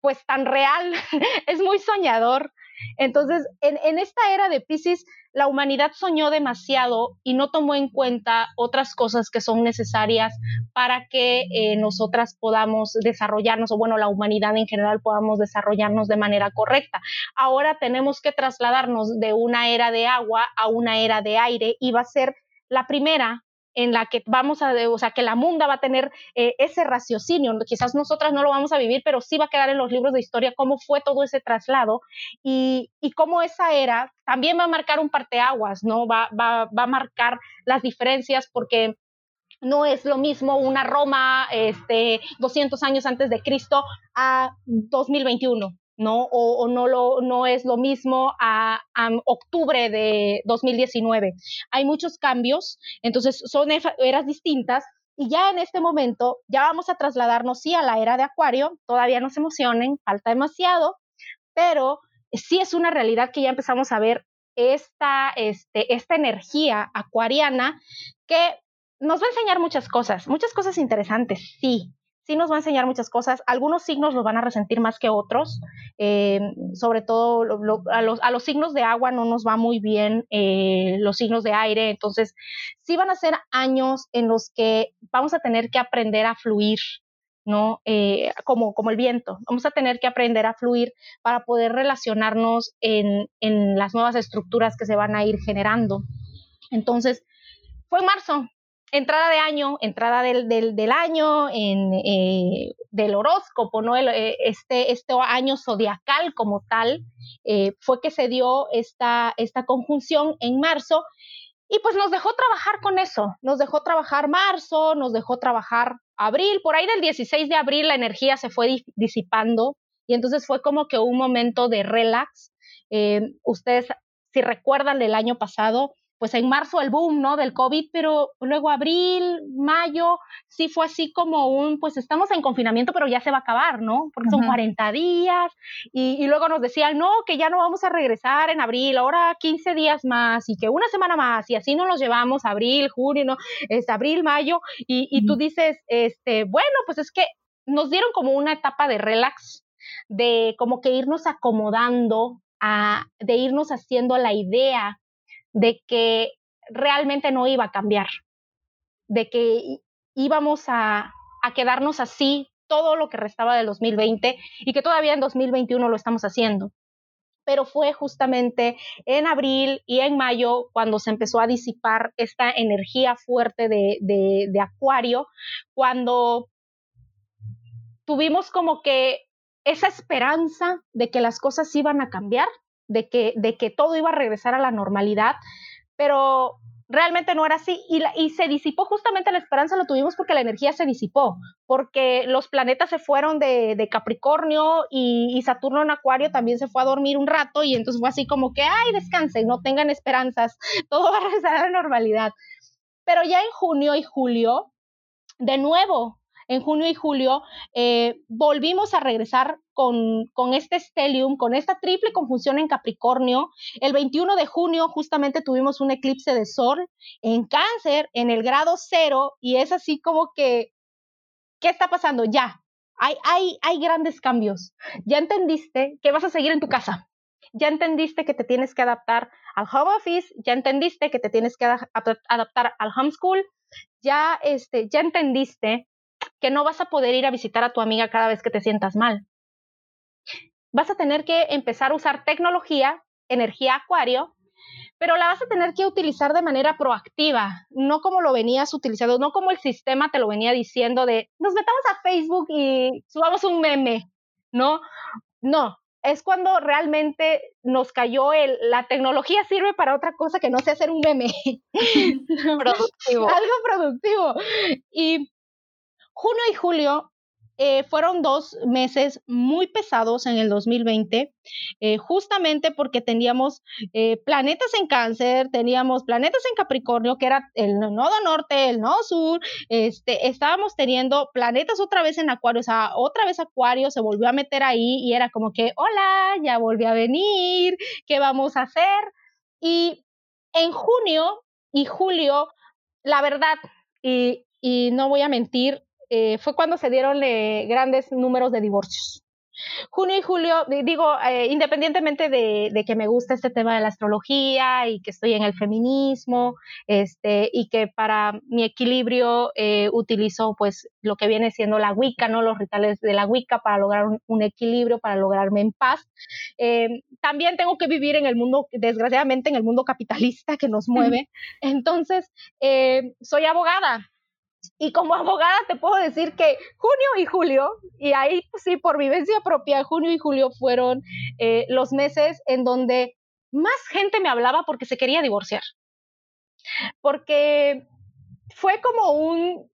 Speaker 3: pues tan real. es muy soñador. Entonces, en, esta era de Piscis, la humanidad soñó demasiado y no tomó en cuenta otras cosas que son necesarias para que eh, nosotras podamos desarrollarnos, o bueno, la humanidad en general podamos desarrollarnos de manera correcta. Ahora tenemos que trasladarnos de una era de agua a una era de aire y va a ser la primera en la que vamos a, o sea, que la munda va a tener eh, ese raciocinio. Quizás nosotras no lo vamos a vivir, pero sí va a quedar en los libros de historia cómo fue todo ese traslado y, y cómo esa era también va a marcar un parteaguas, ¿no? Va, va, va a marcar las diferencias porque no es lo mismo una Roma este, 200 años antes de Cristo a 2021. ¿No? O, no, lo, no es lo mismo a, octubre de 2019. Hay muchos cambios, entonces son eras distintas y ya en este momento ya vamos a trasladarnos, sí, a la era de Acuario, todavía no se emocionen, falta demasiado, pero sí es una realidad que ya empezamos a ver esta, este, esta energía acuariana que nos va a enseñar muchas cosas, muchas cosas interesantes, sí, sí nos va a enseñar muchas cosas. Algunos signos los van a resentir más que otros, eh, sobre todo a, los, signos de agua no nos va muy bien eh, los signos de aire, entonces sí van a ser años en los que vamos a tener que aprender a fluir. ¿no? Eh, como, como el viento. Vamos a tener que aprender a fluir para poder relacionarnos en, en las nuevas estructuras que se van a ir generando. Entonces, fue marzo, entrada de año, entrada del, del, año, en, eh, del horóscopo, ¿no? Eh, este, este año zodiacal como tal, eh, fue que se dio esta, esta conjunción en marzo y pues nos dejó trabajar con eso, nos dejó trabajar marzo, nos dejó trabajar abril, por ahí del 16 de abril la energía se fue disipando y entonces fue como que un momento de relax. ustedes, si recuerdan del año pasado, pues en marzo el boom, ¿no? Del COVID, pero luego abril, mayo, sí fue así como un, pues estamos en confinamiento, pero ya se va a acabar, ¿no? Porque son 40 días y, luego nos decían, no, que ya no vamos a regresar en abril, ahora 15 días más y que una semana más y así nos los llevamos, abril, junio, ¿no? Es abril, mayo y, y tú dices, este, bueno, pues es que nos dieron como una etapa de relax, de como que irnos acomodando, a, de irnos haciendo la idea de que realmente no iba a cambiar, de que íbamos a, quedarnos así todo lo que restaba del 2020 y que todavía en 2021 lo estamos haciendo. Pero fue justamente en abril y en mayo cuando se empezó a disipar esta energía fuerte de, de Acuario, cuando tuvimos como que esa esperanza de que las cosas iban a cambiar de que, de que todo iba a regresar a la normalidad, pero realmente no era así y, y, se disipó justamente la esperanza, lo tuvimos porque la energía se disipó, porque los planetas se fueron de, de Capricornio y, Saturno en Acuario también se fue a dormir un rato y entonces fue así como que, ay, descansen, no tengan esperanzas, todo va a regresar a la normalidad. Pero ya en junio y julio, de nuevo, en junio y julio, eh, volvimos a regresar con, con, este stellium, con esta triple conjunción en Capricornio. El 21 de junio justamente tuvimos un eclipse de sol en cáncer, en el grado cero, y es así como que, ¿qué está pasando? Ya, hay, hay, hay grandes cambios. Ya entendiste que vas a seguir en tu casa. Ya entendiste que te tienes que adaptar al home office, ya entendiste que te tienes que adaptar al homeschool, ya, este, ya entendiste que no vas a poder ir a visitar a tu amiga cada vez que te sientas mal. Vas a tener que empezar a usar tecnología, energía acuario, pero la vas a tener que utilizar de manera proactiva, no como lo venías utilizando, no como el sistema te lo venía diciendo de nos metamos a Facebook y subamos un meme, ¿no? No, es cuando realmente nos cayó el, la tecnología sirve para otra cosa que no sea hacer un meme.
Speaker 4: productivo.
Speaker 3: Algo productivo. Y Junio y julio eh, fueron dos meses muy pesados en el 2020, eh, justamente porque teníamos eh, planetas en cáncer, teníamos planetas en Capricornio, que era el nodo norte, el nodo sur, este, estábamos teniendo planetas otra vez en Acuario, o sea, otra vez Acuario se volvió a meter ahí y era como que, hola, ya volví a venir, ¿qué vamos a hacer? Y en junio y julio, la verdad, y, y no voy a mentir, eh, fue cuando se dieron eh, grandes números de divorcios. Junio y julio, digo, eh, independientemente de, que me gusta este tema de la astrología y que estoy en el feminismo, este, y que para mi equilibrio utilizo pues lo que viene siendo la Wicca, ¿no? Los rituales de la Wicca para lograr un, equilibrio, para lograrme en paz. también tengo que vivir en el mundo, desgraciadamente, en el mundo capitalista que nos mueve. Entonces, soy abogada, y como abogada te puedo decir que junio y julio, y ahí pues, sí, por vivencia propia, junio y julio fueron eh, los meses en donde más gente me hablaba porque se quería divorciar. Porque fue como un,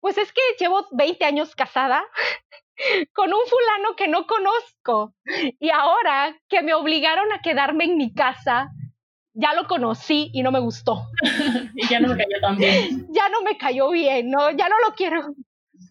Speaker 3: pues es que llevo 20 años casada con un fulano que no conozco y ahora que me obligaron a quedarme en mi casa, ya lo conocí y no me gustó.
Speaker 2: y ya no me cayó tan bien.
Speaker 3: Ya no me cayó bien, no, ya no lo quiero.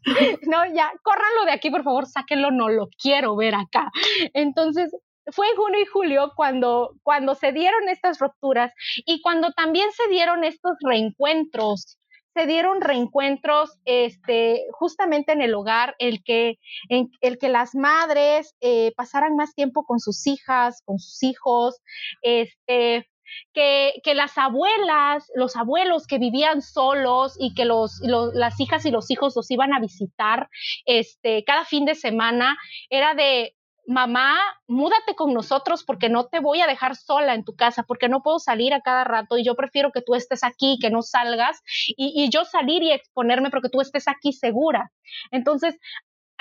Speaker 3: No, ya, córranlo de aquí, por favor, sáquenlo, no lo quiero ver acá. Entonces, fue en junio y julio cuando, cuando se dieron estas rupturas y cuando también se dieron estos reencuentros se dieron reencuentros este, justamente en el hogar, el que, en, el que las madres eh, pasaran más tiempo con sus hijas, con sus hijos, este, que, que, las abuelas, los abuelos que vivían solos y que los, las hijas y los hijos los iban a visitar este, cada fin de semana, era de, mamá, múdate con nosotros porque no te voy a dejar sola en tu casa, porque no puedo salir a cada rato y yo prefiero que tú estés aquí, que no salgas y, yo salir y exponerme porque tú estés aquí segura. Entonces,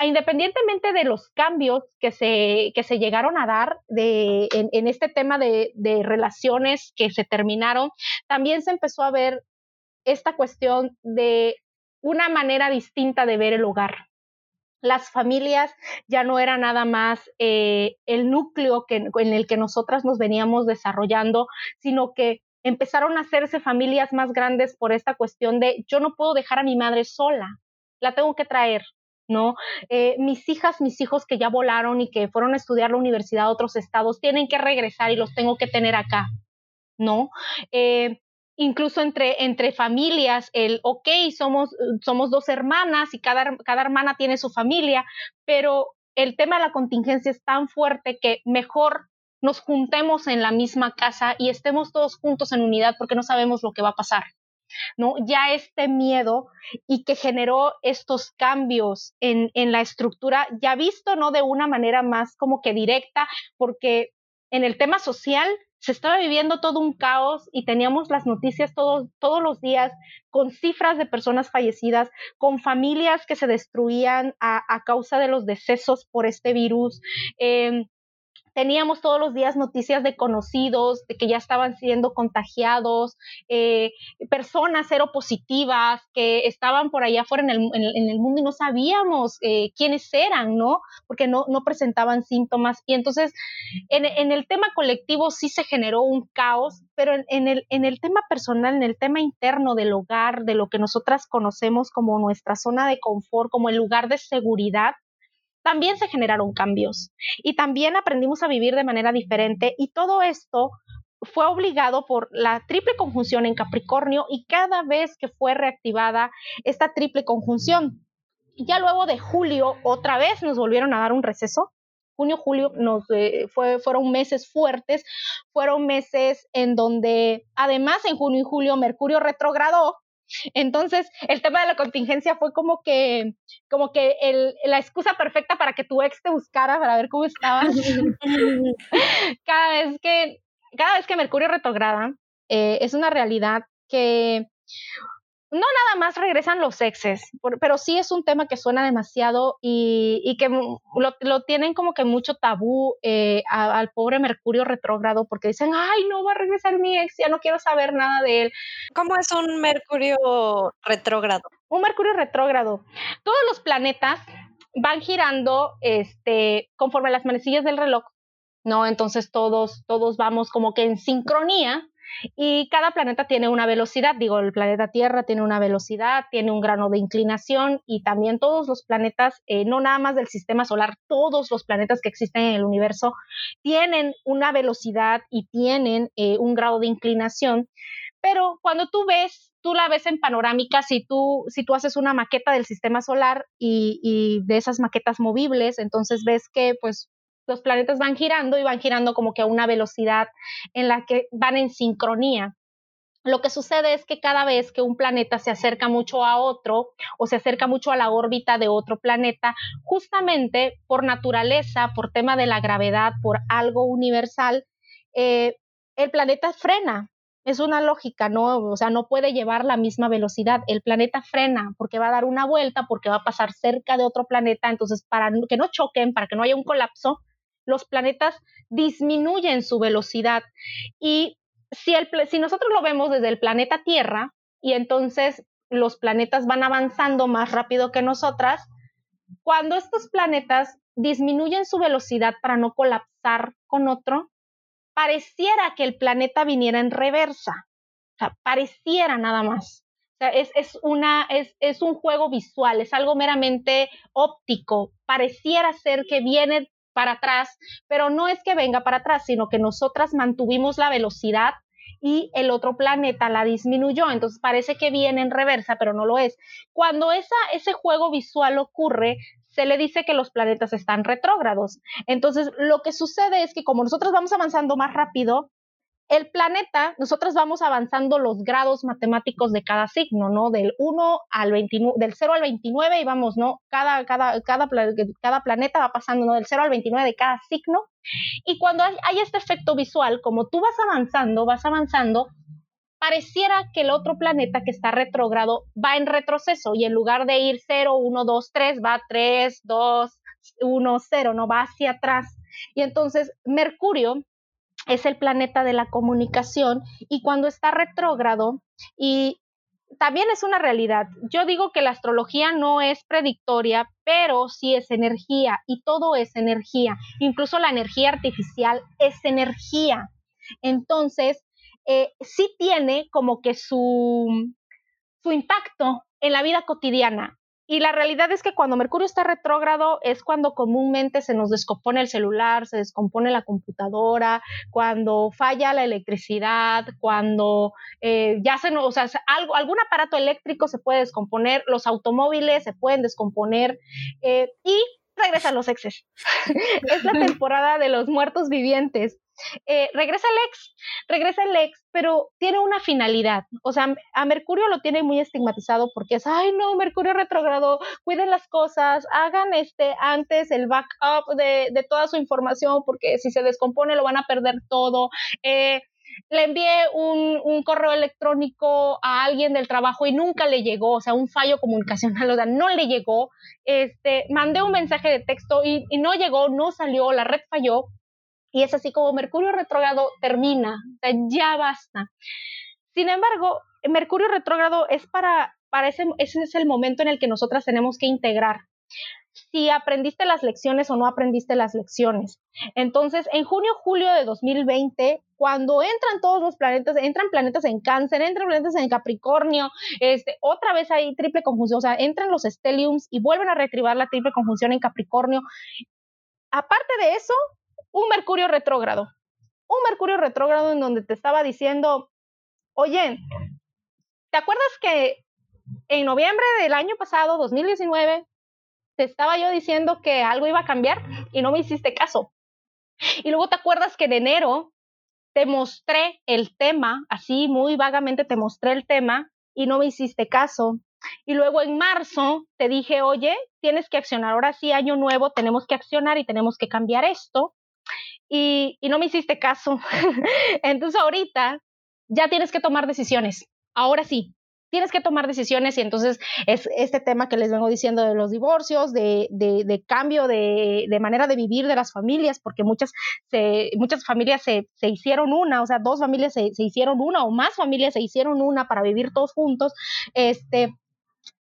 Speaker 3: independientemente de los cambios que se, que se llegaron a dar de, en, este tema de, relaciones que se terminaron, también se empezó a ver esta cuestión de una manera distinta de ver el hogar. Las familias ya no era nada más eh, el núcleo en el que nosotras nos veníamos desarrollando, sino que empezaron a hacerse familias más grandes por esta cuestión de yo no puedo dejar a mi madre sola, la tengo que traer, ¿no? Eh, mis hijas, mis hijos que ya volaron y que fueron a estudiar la universidad a otros estados, tienen que regresar y los tengo que tener acá, ¿no? Eh, incluso entre, entre familias, el, ok, somos, somos dos hermanas y cada, cada hermana tiene su familia, pero el tema de la contingencia es tan fuerte que mejor nos juntemos en la misma casa y estemos todos juntos en unidad porque no sabemos lo que va a pasar. ¿No? Ya este miedo y que generó estos cambios en, en la estructura, ya visto, ¿no? De una manera más como que directa, porque en el tema social se estaba viviendo todo un caos y teníamos las noticias todos, los días con cifras de personas fallecidas, con familias que se destruían a, a causa de los decesos por este virus. Eh, teníamos todos los días noticias de conocidos, de que ya estaban siendo contagiados, eh, personas seropositivas que estaban por allá afuera en el, en, el mundo y no sabíamos eh, quiénes eran, ¿no? Porque no, no presentaban síntomas. Y entonces, en, en, el tema colectivo sí se generó un caos, pero en, el, en el tema personal, en el tema interno del hogar, de lo que nosotras conocemos como nuestra zona de confort, como el lugar de seguridad, también se generaron cambios y también aprendimos a vivir de manera diferente y todo esto fue obligado por la triple conjunción en Capricornio y cada vez que fue reactivada esta triple conjunción. Ya luego de julio, otra vez nos volvieron a dar un receso. Junio, julio nos, eh, fue, fueron meses fuertes, fueron meses en donde además en junio y julio Mercurio retrogradó entonces, el tema de la contingencia fue como que, como que el, la excusa perfecta para que tu ex te buscara para ver cómo estabas. cada vez que, cada vez que Mercurio retrograda, eh, es una realidad que no nada más regresan los exes, pero sí es un tema que suena demasiado y, que lo, tienen como que mucho tabú eh, al pobre Mercurio retrógrado porque dicen, ay, no va a regresar mi ex, ya no quiero saber nada de él.
Speaker 4: ¿Cómo es un Mercurio retrógrado?
Speaker 3: Un Mercurio retrógrado. Todos los planetas van girando este, conforme las manecillas del reloj, ¿no? Entonces todos, todos vamos como que en sincronía y cada planeta tiene una velocidad, digo, el planeta Tierra tiene una velocidad, tiene un grano de inclinación y también todos los planetas, eh, no nada más del sistema solar, todos los planetas que existen en el universo tienen una velocidad y tienen eh, un grado de inclinación. Pero cuando tú ves, tú la ves en panorámica, si tú, si tú haces una maqueta del sistema solar y, y de esas maquetas movibles, entonces ves que pues los planetas van girando y van girando como que a una velocidad en la que van en sincronía. Lo que sucede es que cada vez que un planeta se acerca mucho a otro o se acerca mucho a la órbita de otro planeta, justamente por naturaleza, por tema de la gravedad, por algo universal, eh, el planeta frena. Es una lógica, ¿no? O sea, no puede llevar la misma velocidad. El planeta frena porque va a dar una vuelta, porque va a pasar cerca de otro planeta. Entonces, para que no choquen, para que no haya un colapso, los planetas disminuyen su velocidad. Y si, el, si nosotros lo vemos desde el planeta Tierra, y entonces los planetas van avanzando más rápido que nosotras, cuando estos planetas disminuyen su velocidad para no colapsar con otro, pareciera que el planeta viniera en reversa. O sea, pareciera nada más. O sea, es, es, una, es, es un juego visual, es algo meramente óptico. Pareciera ser que viene para atrás, pero no es que venga para atrás, sino que nosotras mantuvimos la velocidad y el otro planeta la disminuyó. Entonces parece que viene en reversa, pero no lo es. Cuando esa, ese juego visual ocurre, se le dice que los planetas están retrógrados. Entonces, lo que sucede es que como nosotros vamos avanzando más rápido, el planeta, nosotros vamos avanzando los grados matemáticos de cada signo, ¿no? Del 1 al 29, del 0 al 29 y vamos, ¿no? Cada, cada, cada, cada planeta va pasando, ¿no? Del 0 al 29 de cada signo. Y cuando hay, hay este efecto visual, como tú vas avanzando, vas avanzando, pareciera que el otro planeta que está retrógrado va en retroceso y en lugar de ir 0, 1, 2, 3, va 3, 2, 1, 0, no va hacia atrás. Y entonces Mercurio es el planeta de la comunicación y cuando está retrógrado y también es una realidad. Yo digo que la astrología no es predictoria, pero sí es energía y todo es energía. Incluso la energía artificial es energía. Entonces, eh, sí tiene como que su, su impacto en la vida cotidiana. Y la realidad es que cuando Mercurio está retrógrado es cuando comúnmente se nos descompone el celular, se descompone la computadora, cuando falla la electricidad, cuando eh, ya se nos, o sea, algo, algún aparato eléctrico se puede descomponer, los automóviles se pueden descomponer eh, y regresan los exes. es la temporada de los muertos vivientes. Eh, regresa el ex, regresa el ex, pero tiene una finalidad. O sea, a Mercurio lo tiene muy estigmatizado porque es, ay no, Mercurio retrogrado, cuiden las cosas, hagan este antes el backup de, de toda su información porque si se descompone lo van a perder todo. Eh, le envié un, un, correo electrónico a alguien del trabajo y nunca le llegó, o sea, un fallo comunicacional, o sea, no le llegó. Este, mandé un mensaje de texto y, y no llegó, no salió, la red falló. Y es así como Mercurio retrógrado termina, o sea, ya basta. Sin embargo, Mercurio retrógrado es para, para ese, ese es el momento en el que nosotras tenemos que integrar si aprendiste las lecciones o no aprendiste las lecciones. Entonces, en junio, julio de 2020, cuando entran todos los planetas, entran planetas en cáncer, entran planetas en Capricornio, este, otra vez hay triple conjunción, o sea, entran los stelliums y vuelven a retribar la triple conjunción en Capricornio. Aparte de eso, un Mercurio retrógrado. Un Mercurio retrógrado en donde te estaba diciendo, oye, ¿te acuerdas que en noviembre del año pasado, 2019, te estaba yo diciendo que algo iba a cambiar y no me hiciste caso? Y luego te acuerdas que en enero te mostré el tema, así muy vagamente te mostré el tema y no me hiciste caso. Y luego en marzo te dije, oye, tienes que accionar, ahora sí, año nuevo, tenemos que accionar y tenemos que cambiar esto y, no me hiciste caso. entonces ahorita ya tienes que tomar decisiones. Ahora sí, tienes que tomar decisiones y entonces es este tema que les vengo diciendo de los divorcios, de, de, cambio de, de, manera de vivir de las familias, porque muchas, se, muchas familias se, se, hicieron una, o sea, dos familias se, se, hicieron una o más familias se hicieron una para vivir todos juntos, este,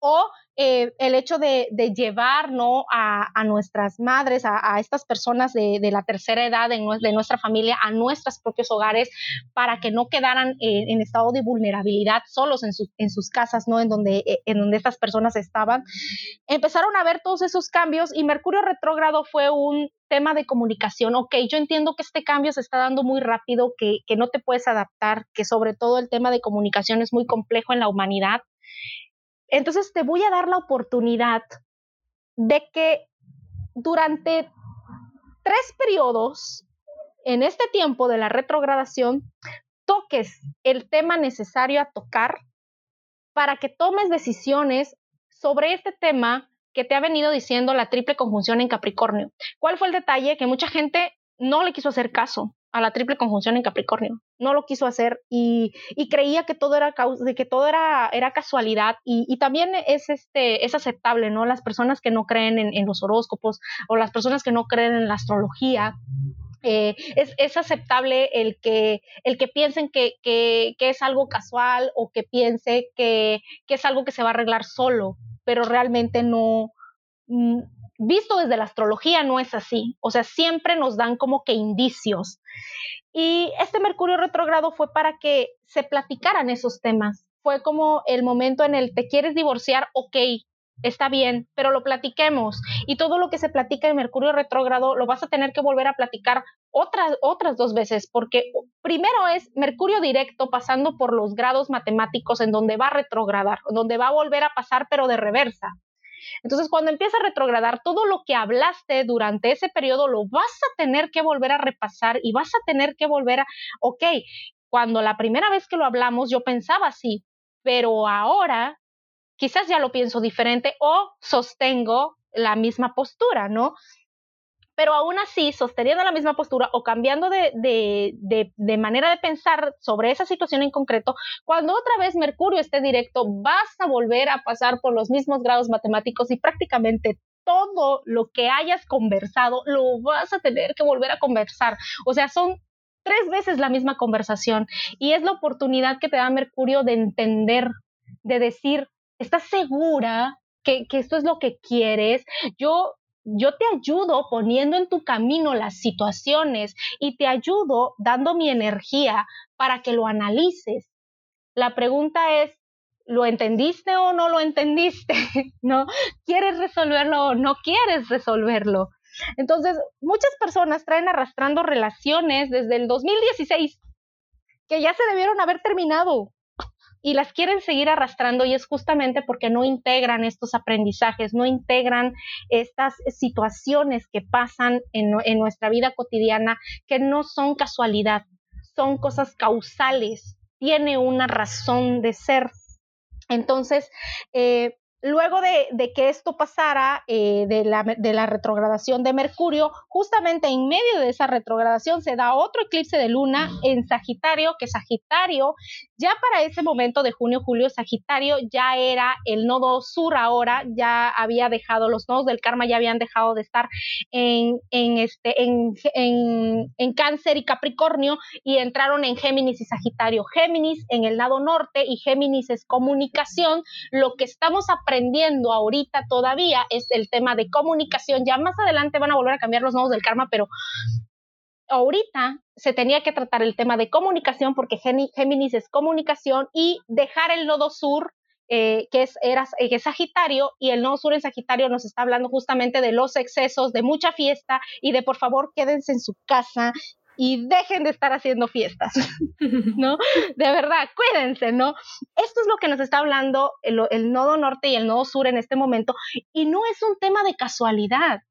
Speaker 3: o eh, el hecho de, llevar ¿no? a, nuestras madres, a, estas personas de, la tercera edad de, nuestra familia, a nuestros propios hogares, para que no quedaran en estado de vulnerabilidad solos en, en sus casas, ¿no? en, donde, eh, en donde estas personas estaban. Empezaron a ver todos esos cambios y Mercurio retrógrado fue un tema de comunicación. Ok, yo entiendo que este cambio se está dando muy rápido, que, que no te puedes adaptar, que sobre todo el tema de comunicación es muy complejo en la humanidad entonces te voy a dar la oportunidad de que durante tres periodos en este tiempo de la retrogradación toques el tema necesario a tocar para que tomes decisiones sobre este tema que te ha venido diciendo la triple conjunción en Capricornio. ¿Cuál fue el detalle? Que mucha gente no le quiso hacer caso a la triple conjunción en Capricornio. No lo quiso hacer y, creía que todo era de que todo era, era casualidad y, también es este es aceptable, ¿no? Las personas que no creen en, los horóscopos o las personas que no creen en la astrología Eh, es, aceptable el que, el que piensen que, es algo casual o que piense que, es algo que se va a arreglar solo, pero realmente no, mm, visto desde la astrología no es así, o sea, siempre nos dan como que indicios. Y este Mercurio retrógrado fue para que se platicaran esos temas. Fue como el momento en el te quieres divorciar, ok, está bien, pero lo platiquemos. Y todo lo que se platica en Mercurio retrógrado lo vas a tener que volver a platicar otras, otras dos veces, porque primero es Mercurio directo pasando por los grados matemáticos en donde va a retrogradar, donde va a volver a pasar, pero de reversa. Entonces, cuando empieza a retrogradar, todo lo que hablaste durante ese periodo lo vas a tener que volver a repasar y vas a tener que volver a, ok, cuando la primera vez que lo hablamos yo pensaba así, pero ahora quizás ya lo pienso diferente o sostengo la misma postura, ¿no? Pero aún así, sosteniendo la misma postura o cambiando de, manera de pensar sobre esa situación en concreto, cuando otra vez Mercurio esté directo, vas a volver a pasar por los mismos grados matemáticos y prácticamente todo lo que hayas conversado lo vas a tener que volver a conversar. O sea, son tres veces la misma conversación y es la oportunidad que te da Mercurio de entender, de decir, ¿estás segura que, esto es lo que quieres. Yo yo te ayudo poniendo en tu camino las situaciones y te ayudo dando mi energía para que lo analices. La pregunta es, ¿lo entendiste o no lo entendiste? ¿No? ¿Quieres resolverlo o no quieres resolverlo? Entonces, muchas personas traen arrastrando relaciones desde el 2016 que ya se debieron haber terminado y las quieren seguir arrastrando y es justamente porque no integran estos aprendizajes, no integran estas situaciones que pasan en, nuestra vida cotidiana que no son casualidad, son cosas causales, tiene una razón de ser. Entonces, eh, luego de, que esto pasara, eh, de, la, de, la, retrogradación de Mercurio, justamente en medio de esa retrogradación se da otro eclipse de luna en Sagitario, que Sagitario, ya para ese momento de junio, julio, Sagitario ya era el nodo sur ahora, ya había dejado, los nodos del karma ya habían dejado de estar en, en este, en, en, en Cáncer y Capricornio y entraron en Géminis y Sagitario. Géminis en el lado norte y Géminis es comunicación, lo que estamos aprendiendo aprendiendo ahorita todavía es el tema de comunicación. Ya más adelante van a volver a cambiar los nodos del karma, pero ahorita se tenía que tratar el tema de comunicación porque Géminis es comunicación y dejar el nodo sur eh, que, era, que es Sagitario, y el nodo sur en Sagitario nos está hablando justamente de los excesos, de mucha fiesta y de por favor quédense en su casa y dejen de estar haciendo fiestas, ¿no? De verdad, cuídense, ¿no? Esto es lo que nos está hablando el, nodo norte y el nodo sur en este momento y no es un tema de casualidad.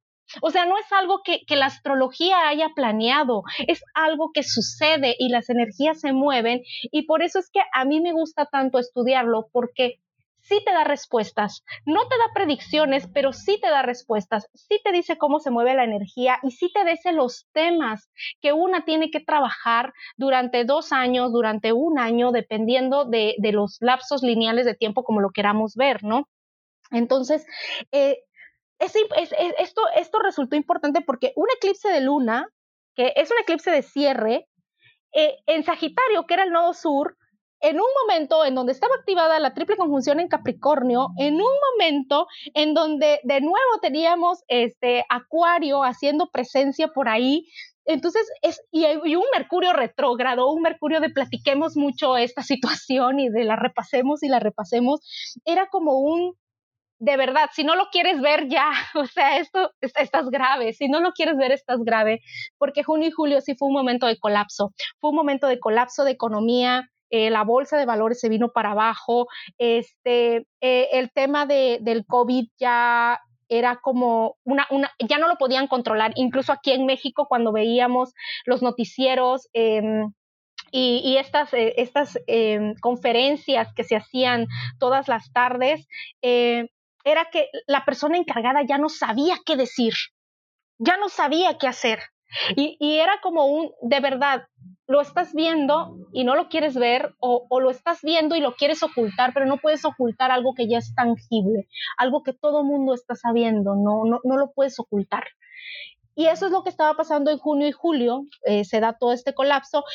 Speaker 3: O sea, no es algo que, la astrología haya planeado, es algo que sucede y las energías se mueven y por eso es que a mí me gusta tanto estudiarlo porque sí te da respuestas, no te da predicciones, pero sí te da respuestas, sí te dice cómo se mueve la energía y sí te dice los temas que una tiene que trabajar durante dos años, durante un año, dependiendo de, los lapsos lineales de tiempo como lo queramos ver, ¿no? Entonces, eh, esto, esto resultó importante porque un eclipse de luna, que es un eclipse de cierre, eh, en Sagitario, que era el nodo sur, en un momento en donde estaba activada la triple conjunción en Capricornio, en un momento en donde de nuevo teníamos este Acuario haciendo presencia por ahí. Entonces, es, y, un Mercurio retrógrado, un Mercurio de platiquemos mucho esta situación y de la repasemos y la repasemos, era como un, de verdad, si no lo quieres ver ya, o sea, esto, estás grave, si no lo quieres ver, estás grave, porque junio y julio sí fue un momento de colapso, fue un momento de colapso de economía, eh, la bolsa de valores se vino para abajo, este, eh, el tema de, del COVID ya era como una, una, ya no lo podían controlar, incluso aquí en México cuando veíamos los noticieros em, y, estas, eh, estas em, conferencias que se hacían todas las tardes, era que la persona encargada ya no sabía qué decir, ya no sabía qué hacer. Y, y, era como un, de verdad, lo estás viendo y no lo quieres ver o, lo estás viendo y lo quieres ocultar, pero no puedes ocultar algo que ya es tangible, algo que todo mundo está sabiendo, no, no, no lo puedes ocultar. Y eso es lo que estaba pasando en junio y julio, eh, se da todo este colapso.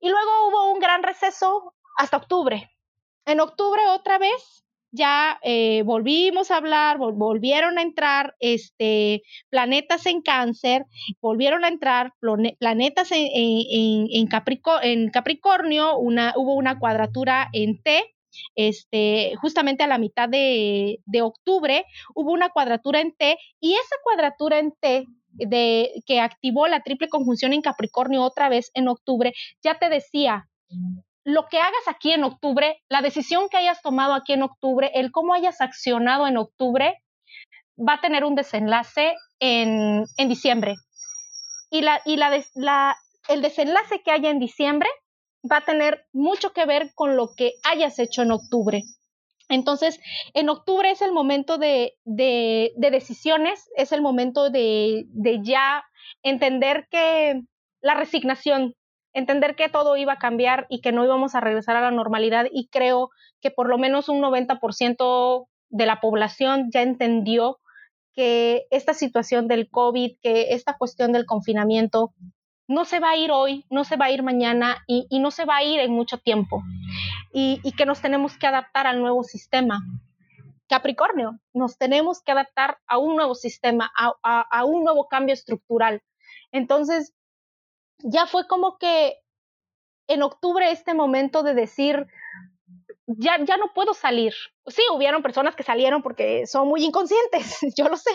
Speaker 3: Y luego hubo un gran receso hasta octubre. En octubre otra vez ya eh, volvimos a hablar, volvieron a entrar este, planetas en cáncer, volvieron a entrar planetas en, en, en, Capricornio, una, hubo una cuadratura en T, este, justamente a la mitad de, de, octubre hubo una cuadratura en T y esa cuadratura en T de, que activó la triple conjunción en Capricornio otra vez en octubre, ya te decía, lo que hagas aquí en octubre, la decisión que hayas tomado aquí en octubre, el cómo hayas accionado en octubre, va a tener un desenlace en, en diciembre. Y, la, y la, el desenlace que haya en diciembre va a tener mucho que ver con lo que hayas hecho en octubre. Entonces, en octubre es el momento de, de, de decisiones, es el momento de, de ya entender que la resignación, entender que todo iba a cambiar y que no íbamos a regresar a la normalidad y creo que por lo menos un 90% de la población ya entendió que esta situación del COVID, que esta cuestión del confinamiento no se va a ir hoy, no se va a ir mañana y, no se va a ir en mucho tiempo y, que nos tenemos que adaptar al nuevo sistema. Capricornio, nos tenemos que adaptar a un nuevo sistema, a un nuevo cambio estructural. Entonces, ya fue como que en octubre este momento de decir, ya, ya no puedo salir. Sí, hubieron personas que salieron porque son muy inconscientes, yo lo sé,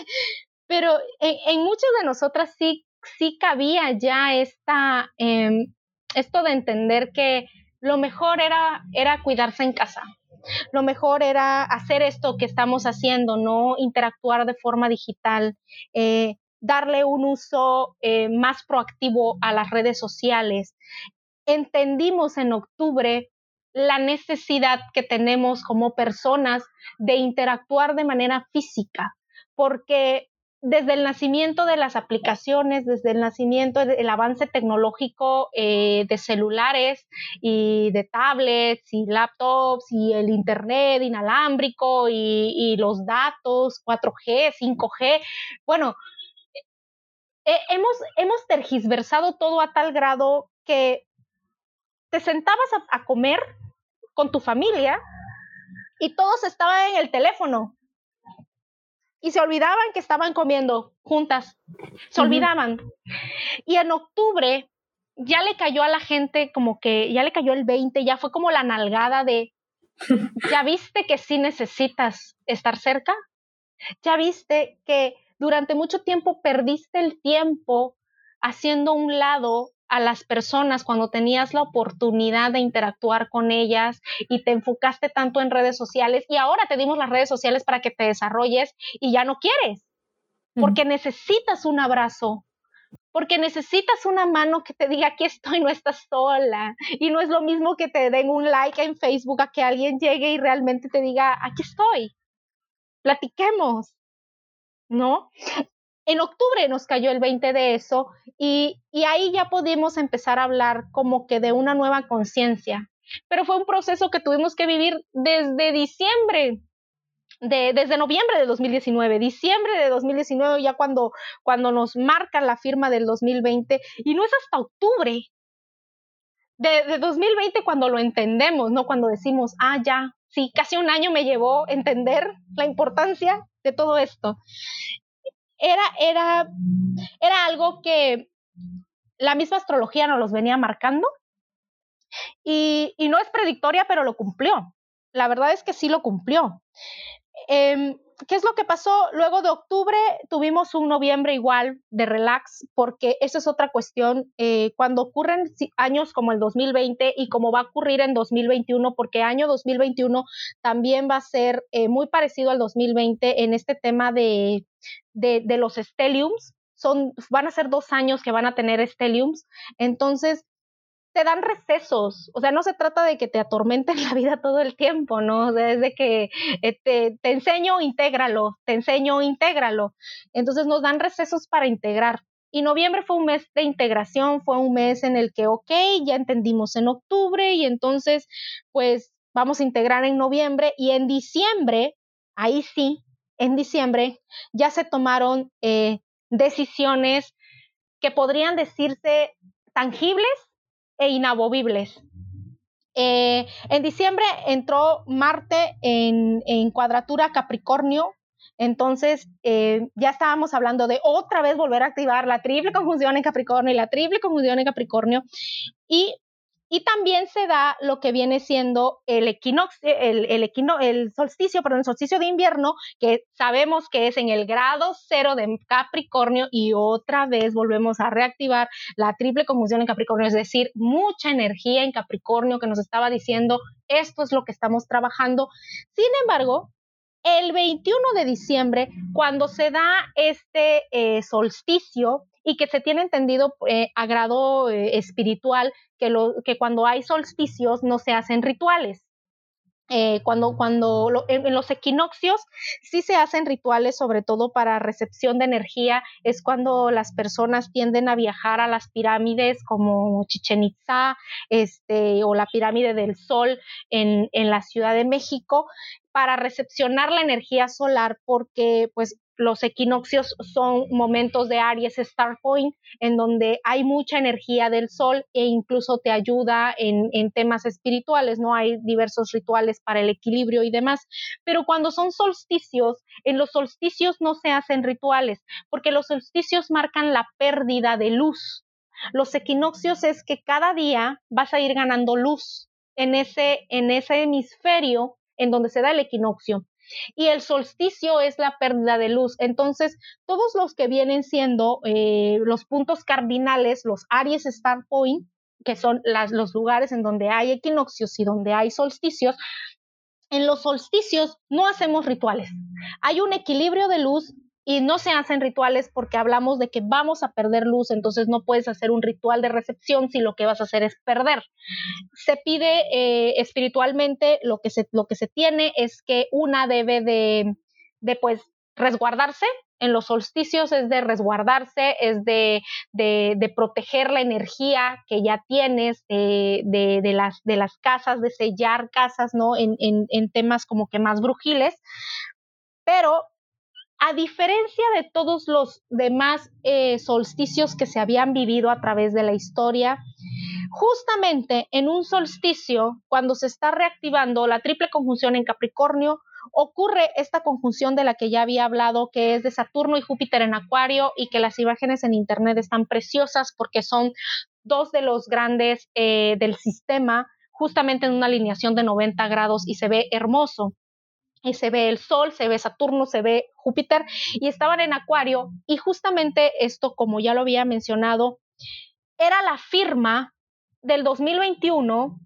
Speaker 3: pero en, muchas de nosotras sí, sí cabía ya esta, em, esto de entender que lo mejor era, era cuidarse en casa. Lo mejor era hacer esto que estamos haciendo, no interactuar de forma digital, eh, darle un uso eh, más proactivo a las redes sociales. Entendimos en octubre la necesidad que tenemos como personas de interactuar de manera física, porque desde el nacimiento de las aplicaciones, desde el nacimiento del avance tecnológico eh, de celulares y de tablets y laptops y el Internet inalámbrico y, y los datos 4G, 5G, bueno, eh, hemos, hemos tergiversado todo a tal grado que te sentabas a, comer con tu familia y todos estaban en el teléfono y se olvidaban que estaban comiendo juntas, se olvidaban. Y en octubre ya le cayó a la gente como que, ya le cayó el 20, ya fue como la nalgada de, ¿ya viste que sí necesitas estar cerca? ¿Ya viste que durante mucho tiempo perdiste el tiempo haciendo un lado a las personas cuando tenías la oportunidad de interactuar con ellas y te enfocaste tanto en redes sociales y ahora te dimos las redes sociales para que te desarrolles y ya no quieres, porque necesitas un abrazo, porque necesitas una mano que te diga aquí estoy, no estás sola. Y no es lo mismo que te den un like en Facebook a que alguien llegue y realmente te diga aquí estoy, platiquemos. ¿No? En octubre nos cayó el 20 de eso y, ahí ya pudimos empezar a hablar como que de una nueva conciencia. Pero fue un proceso que tuvimos que vivir desde diciembre, de, desde noviembre de 2019, diciembre de 2019, ya cuando, cuando nos marcan la firma del 2020, y no es hasta octubre de, de 2020 cuando lo entendemos, ¿no? Cuando decimos, ah, ya, sí, casi un año me llevó entender la importancia de todo esto. Era, era, era algo que la misma astrología nos los venía marcando y, y no es predictoria, pero lo cumplió. La verdad es que sí lo cumplió. Eh, ¿Qué es lo que pasó? Luego de octubre tuvimos un noviembre igual de relax, porque esa es otra cuestión. Eh, cuando ocurren años como el 2020 y como va a ocurrir en 2021, porque año 2021 también va a ser eh, muy parecido al 2020 en este tema de, de, de los stelliums, son, van a ser dos años que van a tener stelliums. Entonces, te dan recesos, o sea, no se trata de que te atormenten la vida todo el tiempo, ¿no? Desde que eh, te, te, enseño, intégralo, te enseño, intégralo. Entonces nos dan recesos para integrar. Y noviembre fue un mes de integración, fue un mes en el que, ok, ya entendimos en octubre y entonces, pues vamos a integrar en noviembre y en diciembre, ahí sí, en diciembre ya se tomaron eh, decisiones que podrían decirse tangibles e inamovibles. Eh, en diciembre entró Marte en, cuadratura Capricornio, entonces eh, ya estábamos hablando de otra vez volver a activar la triple conjunción en Capricornio y la triple conjunción en Capricornio. Y y también se da lo que viene siendo el equinoccio, el, solsticio, perdón, el solsticio de invierno, que sabemos que es en el grado cero de Capricornio y otra vez volvemos a reactivar la triple conjunción en Capricornio, es decir, mucha energía en Capricornio que nos estaba diciendo esto es lo que estamos trabajando. Sin embargo, el 21 de diciembre, cuando se da este eh, solsticio, y que se tiene entendido eh, a grado eh, espiritual que, lo, que cuando hay solsticios no se hacen rituales. Eh, cuando, cuando en, los equinoccios sí se hacen rituales, sobre todo para recepción de energía, es cuando las personas tienden a viajar a las pirámides como Chichen Itza este, o la pirámide del Sol en, en la Ciudad de México para recepcionar la energía solar porque pues los equinoccios son momentos de Aries Star Point en donde hay mucha energía del sol e incluso te ayuda en, temas espirituales, ¿no? Hay diversos rituales para el equilibrio y demás. Pero cuando son solsticios, en los solsticios no se hacen rituales porque los solsticios marcan la pérdida de luz. Los equinoccios es que cada día vas a ir ganando luz en ese, en ese hemisferio en donde se da el equinoccio y el solsticio es la pérdida de luz. Entonces, todos los que vienen siendo eh, los puntos cardinales, los Aries Star Point, que son los lugares en donde hay equinoccios y donde hay solsticios, en los solsticios no hacemos rituales. Hay un equilibrio de luz y no se hacen rituales porque hablamos de que vamos a perder luz, entonces no puedes hacer un ritual de recepción si lo que vas a hacer es perder. Se pide eh, espiritualmente, lo que, se, lo que se tiene es que una debe de, pues resguardarse, en los solsticios es de resguardarse, es de, de, proteger la energía que ya tienes, de, de, las, de las casas, de sellar casas, ¿no? En, en temas como que más brujiles. Pero a diferencia de todos los demás eh, solsticios que se habían vivido a través de la historia, justamente en un solsticio, cuando se está reactivando la triple conjunción en Capricornio, ocurre esta conjunción de la que ya había hablado, que es de Saturno y Júpiter en Acuario y que las imágenes en Internet están preciosas porque son dos de los grandes eh, del sistema, justamente en una alineación de 90 grados y se ve hermoso y se ve el Sol, se ve Saturno, se ve Júpiter y estaban en Acuario y justamente esto, como ya lo había mencionado, era la firma del 2021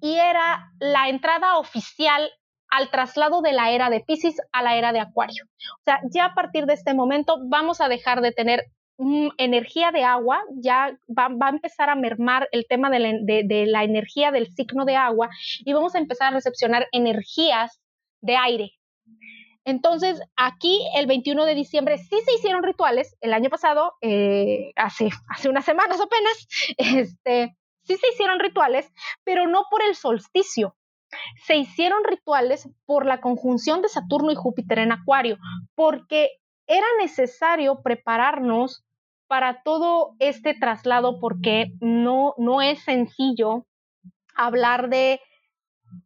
Speaker 3: y era la entrada oficial al traslado de la era de Pisces a la era de Acuario. O sea, ya a partir de este momento vamos a dejar de tener mm, energía de agua, ya va, a empezar a mermar el tema de la energía del signo de agua y vamos a empezar a recepcionar energías de aire. Entonces, aquí el 21 de diciembre sí se hicieron rituales. El año pasado, eh, hace, hace unas semanas apenas, este, sí se hicieron rituales, pero no por el solsticio. Se hicieron rituales por la conjunción de Saturno y Júpiter en Acuario, porque era necesario prepararnos para todo este traslado, porque no, no es sencillo hablar de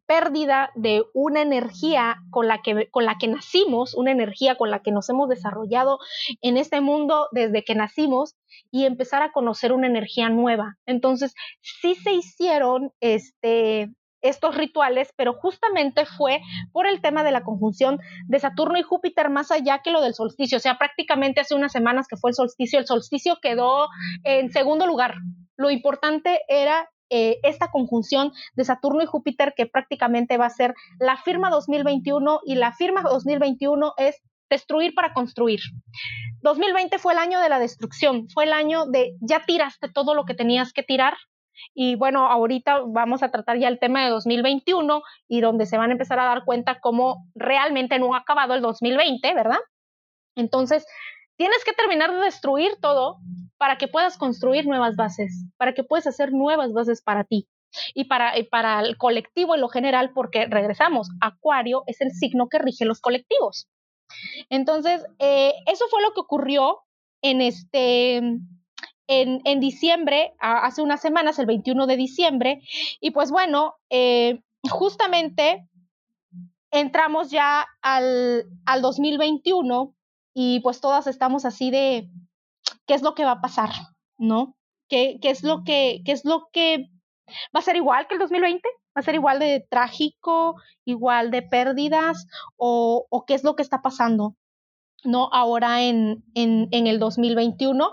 Speaker 3: pérdida de una energía con la, que, con la que nacimos, una energía con la que nos hemos desarrollado en este mundo desde que nacimos y empezar a conocer una energía nueva. Entonces, sí se hicieron este, estos rituales, pero justamente fue por el tema de la conjunción de Saturno y Júpiter más allá que lo del solsticio. O sea, prácticamente hace unas semanas que fue el solsticio, el solsticio quedó en segundo lugar. Lo importante era eh, esta conjunción de Saturno y Júpiter que prácticamente va a ser la firma 2021 y la firma 2021 es destruir para construir. 2020 fue el año de la destrucción, fue el año de ya tiraste todo lo que tenías que tirar. Y bueno, ahorita vamos a tratar ya el tema de 2021 y donde se van a empezar a dar cuenta cómo realmente no ha acabado el 2020, ¿verdad? Entonces, tienes que terminar de destruir todo para que puedas construir nuevas bases, para que puedas hacer nuevas bases para ti y para, el colectivo en lo general, porque regresamos, Acuario es el signo que rige los colectivos. Entonces, eh, eso fue lo que ocurrió en este, en, en diciembre, hace unas semanas, el 21 de diciembre, y pues bueno, eh, justamente entramos ya al, al 2021 y pues todas estamos así de qué es lo que va a pasar, ¿no? ¿Qué, qué es lo que, qué es lo que va a ser igual que el 2020? ¿Va a ser igual de trágico, igual de pérdidas? ¿O, qué es lo que está pasando? ¿No? Ahora en, en, en el 2021.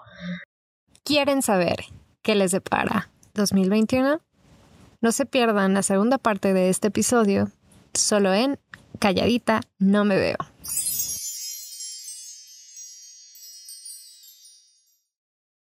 Speaker 1: ¿Quieren saber qué les depara 2021? No se pierdan la segunda parte de este episodio, solo en Calladita no me veo.